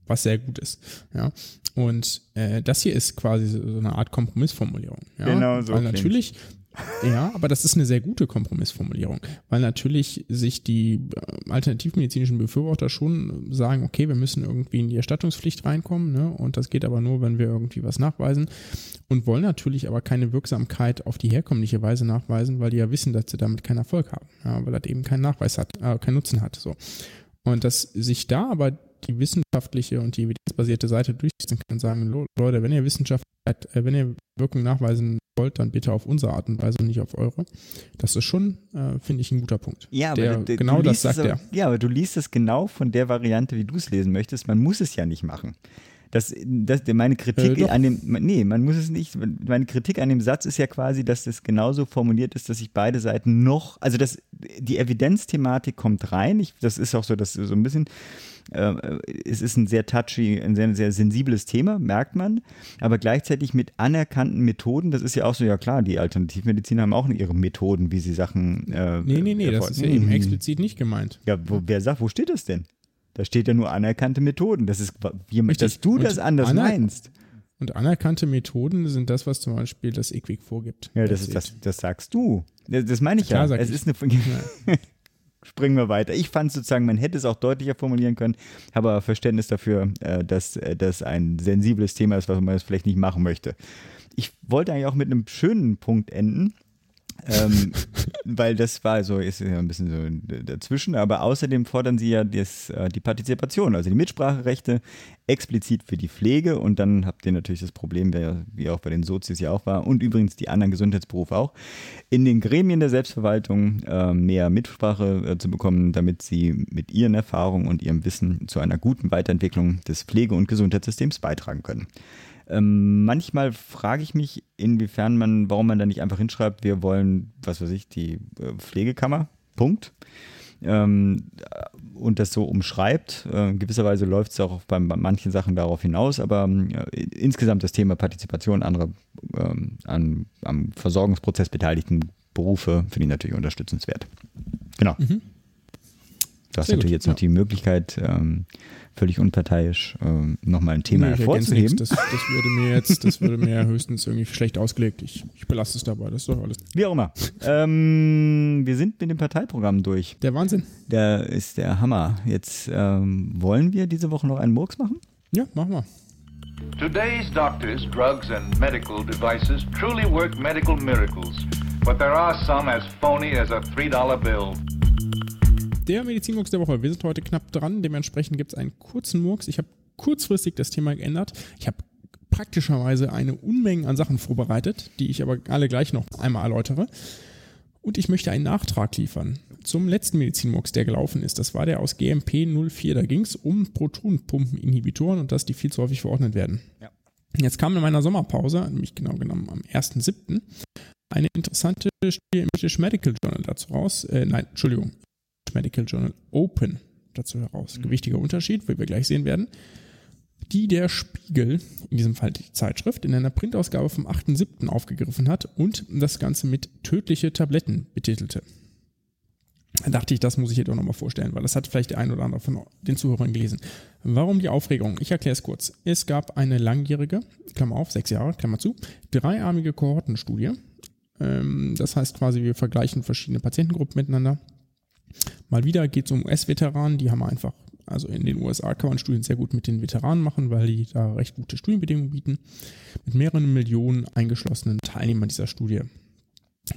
Was sehr gut ist. Ja. Und äh, das hier ist quasi so eine Art Kompromissformulierung. Ja? Genau so Weil natürlich, ja, aber das ist eine sehr gute Kompromissformulierung, weil natürlich sich die äh, alternativmedizinischen Befürworter schon sagen, okay, wir müssen irgendwie in die Erstattungspflicht reinkommen, ne? und das geht aber nur, wenn wir irgendwie was nachweisen und wollen natürlich aber keine Wirksamkeit auf die herkömmliche Weise nachweisen, weil die ja wissen, dass sie damit keinen Erfolg haben, ja? weil das eben keinen Nachweis hat, äh, keinen Nutzen hat. So. Und dass sich da aber die wissenschaftliche und die evidenzbasierte Seite durchsetzen kann, sagen, "Lo- Leute, wenn ihr Wissenschaft, äh, wenn ihr Wirkung nachweisen wollt, dann bitte auf unsere Art und Weise und nicht auf eure. Das ist schon, äh, finde ich, ein guter Punkt. Ja, aber der, du- du genau das sagt er. Ja, aber du liest es genau von der Variante, wie du es lesen möchtest. Man muss es ja nicht machen. Das, das, meine Kritik Äh, an dem, nee, man muss es nicht. Meine Kritik an dem Satz ist ja quasi, dass das genauso formuliert ist, dass sich beide Seiten noch, also das, die Evidenzthematik kommt rein. Ich, das ist auch so, dass so ein bisschen, es ist ein sehr touchy, ein sehr, sehr sensibles Thema, merkt man, aber gleichzeitig mit anerkannten Methoden. Das ist ja auch so, ja klar, die Alternativmediziner haben auch ihre Methoden, wie sie Sachen. Äh, Nee, nee, nee, das erfolgen. ist ja eben explizit nicht gemeint. Ja, wo, wer sagt, wo steht das denn? Da steht ja nur anerkannte Methoden. Das ist, wie, dass du Und das anders aner- meinst. Und anerkannte Methoden sind das, was zum Beispiel das EQUIC vorgibt. Ja, das, ist, das, das sagst du. Das, das meine ich ja. sag Es ich. ist eine. Springen wir weiter. Ich fand sozusagen, man hätte es auch deutlicher formulieren können, habe aber Verständnis dafür, äh, dass äh, das ein sensibles Thema ist, was man jetzt vielleicht nicht machen möchte. Ich wollte eigentlich auch mit einem schönen Punkt enden. Ähm, weil das war so, ist ja ein bisschen so dazwischen, aber außerdem fordern sie ja das, äh, die Partizipation, also die Mitspracherechte explizit für die Pflege und dann habt ihr natürlich das Problem, wie auch bei den Sozis ja auch war und übrigens die anderen Gesundheitsberufe auch, in den Gremien der Selbstverwaltung äh, mehr Mitsprache äh, zu bekommen, damit sie mit ihren Erfahrungen und ihrem Wissen zu einer guten Weiterentwicklung des Pflege- und Gesundheitssystems beitragen können. Ähm, manchmal frage ich mich, inwiefern man, warum man da nicht einfach hinschreibt, wir wollen, was weiß ich, die äh, Pflegekammer, Punkt. Ähm, und das so umschreibt. Äh, in gewisser Weise läuft es auch bei, bei manchen Sachen darauf hinaus, aber äh, insgesamt das Thema Partizipation anderer ähm, an, am Versorgungsprozess beteiligten Berufe finde ich natürlich unterstützenswert. Genau. Du hast Mhm. Sehr natürlich gut, jetzt noch ja. die Möglichkeit, ähm, völlig unparteiisch ähm, nochmal ein Thema Nee, hervorzuheben. Das, das würde mir jetzt, das würde mir höchstens irgendwie schlecht ausgelegt. Ich, ich belasse es dabei. Das ist doch alles. Wie auch immer. ähm, wir sind mit dem Parteiprogramm durch. Der Wahnsinn. Da ist der Hammer. Jetzt ähm, wollen wir diese Woche noch einen Murks machen? Ja, machen wir. Today's doctors, drugs, and medical devices truly work medical miracles, but there are some as phony as a $3 bill. Der Medizinmurks der Woche. Wir sind heute knapp dran. Dementsprechend gibt es einen kurzen Murks. Ich habe kurzfristig das Thema geändert. Ich habe praktischerweise eine Unmenge an Sachen vorbereitet, die ich aber alle gleich noch einmal erläutere. Und ich möchte einen Nachtrag liefern zum letzten Medizinmurks, der gelaufen ist. Das war der aus GMP 04. Da ging es um Protonpumpeninhibitoren und dass die viel zu häufig verordnet werden. Ja. Jetzt kam in meiner Sommerpause, nämlich genau genommen am 1.7., eine interessante Studie im British Medical Journal dazu raus. Äh, nein, Entschuldigung, Medical Journal Open dazu heraus. Gewichtiger Unterschied, wie wir gleich sehen werden. Die der Spiegel, in diesem Fall die Zeitschrift, in einer Printausgabe vom 8.7. aufgegriffen hat und das Ganze mit tödliche Tabletten betitelte. Da dachte ich, das muss ich hier doch nochmal vorstellen, weil das hat vielleicht der ein oder andere von den Zuhörern gelesen. Warum die Aufregung? Ich erkläre es kurz. Es gab eine langjährige, Klammer auf, sechs Jahre, Klammer zu, dreiarmige Kohortenstudie. Ähm, das heißt quasi, wir vergleichen verschiedene Patientengruppen miteinander. Mal wieder geht es um US-Veteranen, die haben einfach, also in den USA kann man Studien sehr gut mit den Veteranen machen, weil die da recht gute Studienbedingungen bieten. Mit mehreren Millionen eingeschlossenen Teilnehmern dieser Studie.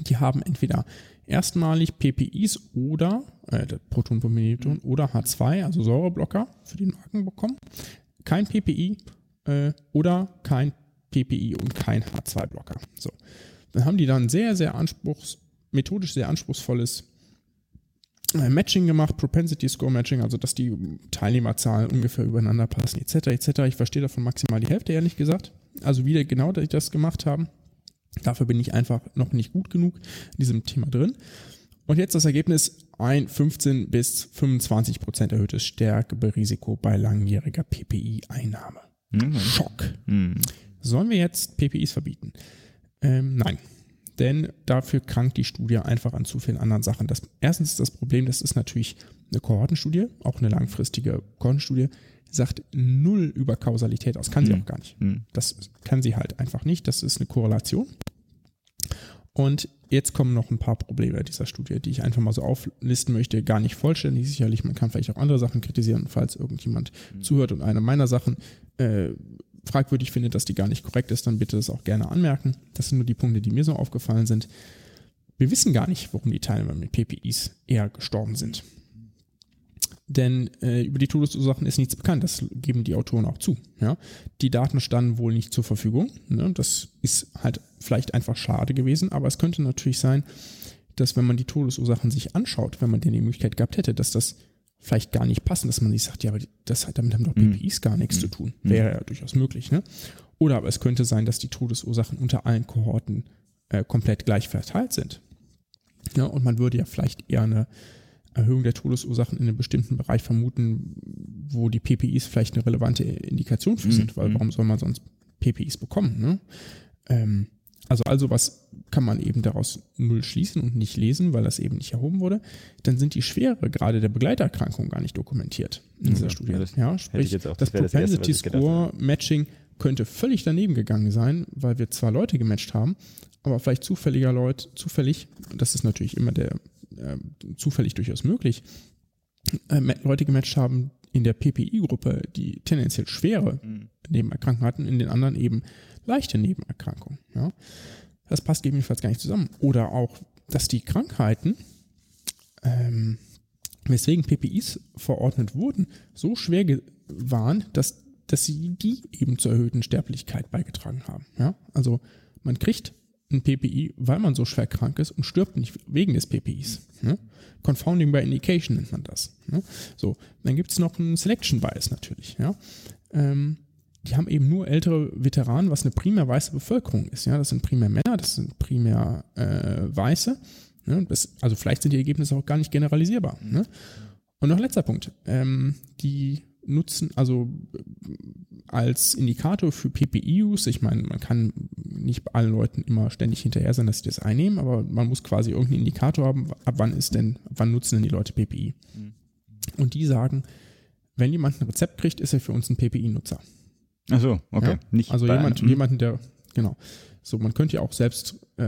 Die haben entweder erstmalig PPIs oder äh, Protonpumpeninhibitor oder H2, also Säureblocker für den Magen bekommen. Kein PPI äh, oder kein PPI und kein H2-Blocker. So. Dann haben die dann sehr, sehr anspruchs, methodisch sehr anspruchsvolles Matching gemacht, Propensity Score Matching, also dass die Teilnehmerzahlen ungefähr übereinander passen, etc. etc. Ich verstehe davon maximal die Hälfte, ehrlich gesagt. Also wie genau die das gemacht haben. Dafür bin ich einfach noch nicht gut genug in diesem Thema drin. Und jetzt das Ergebnis, ein 15 bis 25 Prozent erhöhtes Stärkeberisiko bei langjähriger PPI-Einnahme. Schock. Sollen wir jetzt PPIs verbieten? Ähm, nein. Denn dafür krankt die Studie einfach an zu vielen anderen Sachen. Das, erstens ist das Problem, das ist natürlich eine Kohortenstudie, auch eine langfristige Kohortenstudie, sagt null über Kausalität aus. Kann sie auch gar nicht. Das kann sie halt einfach nicht. Das ist eine Korrelation. Und jetzt kommen noch ein paar Probleme dieser Studie, die ich einfach mal so auflisten möchte. Gar nicht vollständig, sicherlich. Man kann vielleicht auch andere Sachen kritisieren, falls irgendjemand zuhört und eine meiner Sachen äh, fragwürdig findet, dass die gar nicht korrekt ist, dann bitte das auch gerne anmerken. Das sind nur die Punkte, die mir so aufgefallen sind. Wir wissen gar nicht, warum die Teilnehmer mit PPIs eher gestorben sind. Denn äh, über die Todesursachen ist nichts bekannt. Das geben die Autoren auch zu. Ja? Die Daten standen wohl nicht zur Verfügung. Ne? Das ist halt vielleicht einfach schade gewesen, aber es könnte natürlich sein, dass wenn man die Todesursachen sich anschaut, wenn man denn die Möglichkeit gehabt hätte, dass das vielleicht gar nicht passen, dass man sich sagt, ja, aber das, damit haben doch PPIs gar nichts zu tun. Wäre ja durchaus möglich. Ne? Oder aber es könnte sein, dass die Todesursachen unter allen Kohorten äh, komplett gleich verteilt sind. Ja, und man würde ja vielleicht eher eine Erhöhung der Todesursachen in einem bestimmten Bereich vermuten, wo die PPIs vielleicht eine relevante Indikation für sind, weil warum soll man sonst PPIs bekommen? Ne? Ähm, also also was kann man eben daraus null schließen und nicht lesen, weil das eben nicht erhoben wurde. Dann sind die Schwere gerade der Begleiterkrankung gar nicht dokumentiert in dieser Ja, Studie. ja, das ja, sprich, ich jetzt auch- das das wäre das Erste, Propensity Score Matching könnte völlig daneben gegangen sein, weil wir zwar Leute gematcht haben, aber vielleicht zufälliger Leute, zufällig, das ist natürlich immer der äh, zufällig durchaus möglich, äh, Leute gematcht haben in der PPI-Gruppe, die tendenziell schwere Nebenerkrankungen hatten, in den anderen eben leichte Nebenerkrankungen. Ja. Das passt gegebenenfalls gar nicht zusammen. Oder auch, dass die Krankheiten, ähm, weswegen PPIs verordnet wurden, so schwer waren, dass, dass sie die eben zur erhöhten Sterblichkeit beigetragen haben. Ja? Also man kriegt ein PPI, weil man so schwer krank ist und stirbt nicht wegen des PPIs. Ne? Confounding by Indication nennt man das. Ne? So, dann gibt es noch einen Selection Bias natürlich. Ja? Ähm, die haben eben nur ältere Veteranen, was eine primär weiße Bevölkerung ist. Ja, das sind primär Männer, das sind primär äh, Weiße. Ne? Das, also vielleicht sind die Ergebnisse auch gar nicht generalisierbar. Ne? Und noch letzter Punkt. Ähm, die nutzen also als Indikator für PPI-Use, ich meine, man kann nicht bei allen Leuten immer ständig hinterher sein, dass sie das einnehmen, aber man muss quasi irgendeinen Indikator haben, ab wann ist denn, ab wann nutzen denn die Leute PPI? Und die sagen, wenn jemand ein Rezept kriegt, ist er für uns ein PPI-Nutzer. Ach so, okay. Ja? Nicht also jemand, einem- jemanden, der, genau. So, man könnte ja auch selbst, äh,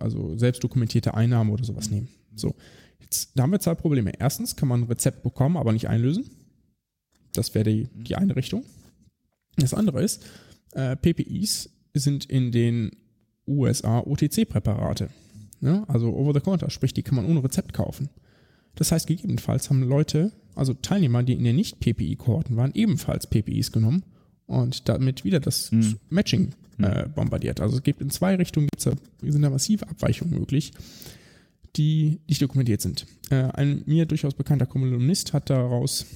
also selbst dokumentierte Einnahmen oder sowas nehmen. So, jetzt, da haben wir zwei Probleme. Erstens kann man ein Rezept bekommen, aber nicht einlösen. Das wäre die, die eine Richtung. Das andere ist, äh, PPIs sind in den USA OTC-Präparate. Ja, also Over-the-Counter, sprich, die kann man ohne Rezept kaufen. Das heißt, gegebenenfalls haben Leute, also Teilnehmer, die in den Nicht-PPI-Kohorten waren, ebenfalls PPIs genommen und damit wieder das Matching äh, bombardiert. Also es gibt in zwei Richtungen gibt's da, sind da massive Abweichungen möglich, die nicht dokumentiert sind. Äh, ein mir durchaus bekannter Kolumnist hat daraus,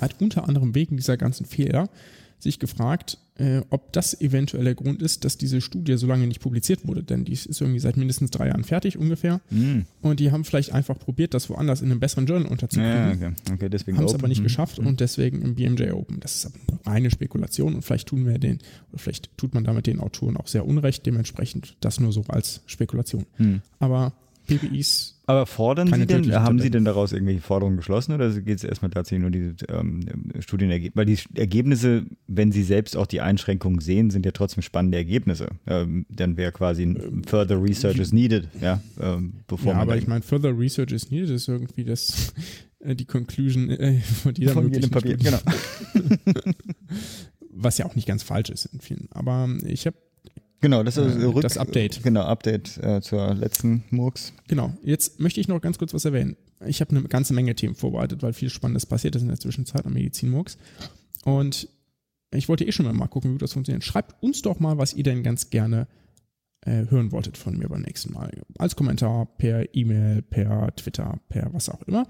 hat unter anderem wegen dieser ganzen Fehler sich gefragt, äh, ob das eventuell der Grund ist, dass diese Studie so lange nicht publiziert wurde. Denn die ist irgendwie seit mindestens drei Jahren fertig ungefähr. Und die haben vielleicht einfach probiert, das woanders in einem besseren Journal unterzukriegen Ja, okay. okay, deswegen haben es aber nicht Hm. geschafft und deswegen im BMJ Open. Das ist aber eine reine Spekulation und vielleicht tun wir den, oder vielleicht tut man damit den Autoren auch sehr unrecht, dementsprechend das nur so als Spekulation. Hm. Aber PPIs, Aber fordern Keine Sie denn, haben Sie Tabletten. denn daraus irgendwelche Forderungen geschlossen oder geht es erstmal tatsächlich nur diese ähm, Studienergebnisse? Weil die Ergebnisse, wenn Sie selbst auch die Einschränkungen sehen, sind ja trotzdem spannende Ergebnisse. Ähm, dann wäre quasi ein further research is needed, ja, ähm, bevor ja, man aber ich meine, further research is needed ist irgendwie das, äh, die Conclusion äh, von jeder von möglichen jedem Papier, Studie. genau. Was ja auch nicht ganz falsch ist in vielen. Aber ich habe Genau, das ist Äh, das Update. Genau, Update äh, zur letzten Murks. Genau, jetzt möchte ich noch ganz kurz was erwähnen. Ich habe eine ganze Menge Themen vorbereitet, weil viel Spannendes passiert ist in der Zwischenzeit am Medizinmurks. Und ich wollte eh schon mal gucken, wie das funktioniert. Schreibt uns doch mal, was ihr denn ganz gerne äh, hören wolltet von mir beim nächsten Mal. Als Kommentar, per E-Mail, per Twitter, per was auch immer.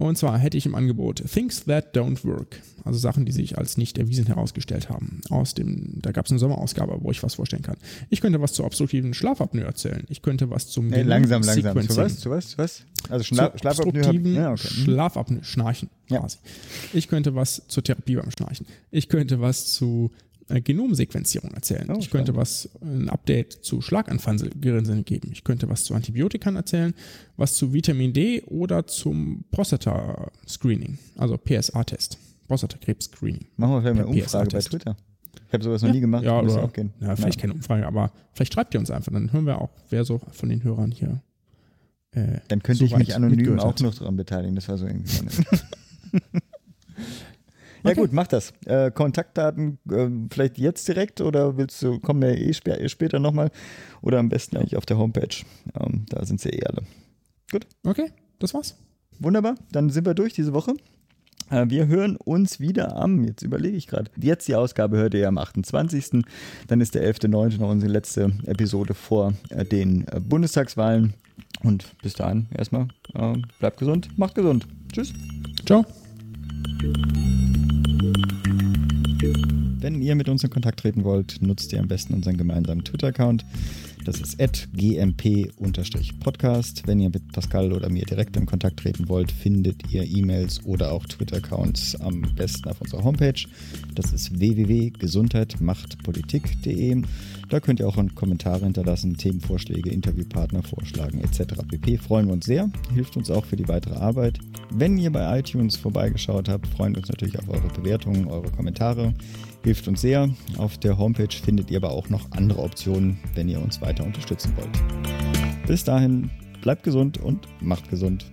Und zwar hätte ich im Angebot Things That Don't Work, also Sachen, die sich als nicht erwiesen herausgestellt haben. Aus dem, da gab es eine Sommerausgabe, wo ich was vorstellen kann. Ich könnte was zur obstruktiven Schlafapnoe erzählen. Ich könnte was zum Nee, langsam, langsam. Zu was? Zu was? Zu was? Also Schla Zu Schlafapnoe. obstruktiven Ja, okay. Mhm. Schlafapnoe, Schnarchen Ja. quasi. Ich könnte was zur Therapie beim Schnarchen. Ich könnte was zu Genomsequenzierung erzählen. Oh, ich könnte was, ein Update zu Schlaganfallgerinnseln geben. Ich könnte was zu Antibiotikern erzählen, was zu Vitamin D oder zum Prostata-Screening, also PSA-Test. Prostatakrebs-Screening. Machen wir vielleicht mal eine Umfrage bei. Twitter. Ich habe sowas noch nie gemacht. Ja, oder, auch gehen. ja, vielleicht keine Umfrage, aber vielleicht schreibt ihr uns einfach, dann hören wir auch, wer so von den Hörern hier. Äh, Dann könnte ich soweit mich anonym auch hat. noch daran beteiligen. Das war so irgendwie. meine- ja Okay. gut, mach das. Äh, Kontaktdaten äh, vielleicht jetzt direkt oder willst du, kommen wir eh, spä eh später nochmal oder am besten eigentlich auf der Homepage. Ähm, da sind sie eh alle. Okay, das war's. Wunderbar, dann sind wir durch diese Woche. Äh, Wir hören uns wieder am, jetzt überlege ich gerade, jetzt die Ausgabe hört ihr am 28. Dann ist der 11.9. noch unsere letzte Episode vor äh, den äh, Bundestagswahlen. Und bis dahin erstmal, äh, bleibt gesund, macht gesund. Tschüss. Ciao. Wenn ihr mit uns in Kontakt treten wollt, nutzt ihr am besten unseren gemeinsamen Twitter-Account. Das ist gmp-podcast. Wenn ihr mit Pascal oder mir direkt in Kontakt treten wollt, findet ihr E-Mails oder auch Twitter-Accounts am besten auf unserer Homepage. Das ist www.gesundheitmachtpolitik.de. Da könnt ihr auch Kommentare hinterlassen, Themenvorschläge, Interviewpartner vorschlagen etc. pp. Freuen wir uns sehr, hilft uns auch für die weitere Arbeit. Wenn ihr bei iTunes vorbeigeschaut habt, freuen wir uns natürlich auf eure Bewertungen, eure Kommentare. Hilft uns sehr. Auf der Homepage findet ihr aber auch noch andere Optionen, wenn ihr uns weiter unterstützen wollt. Bis dahin, bleibt gesund und macht gesund.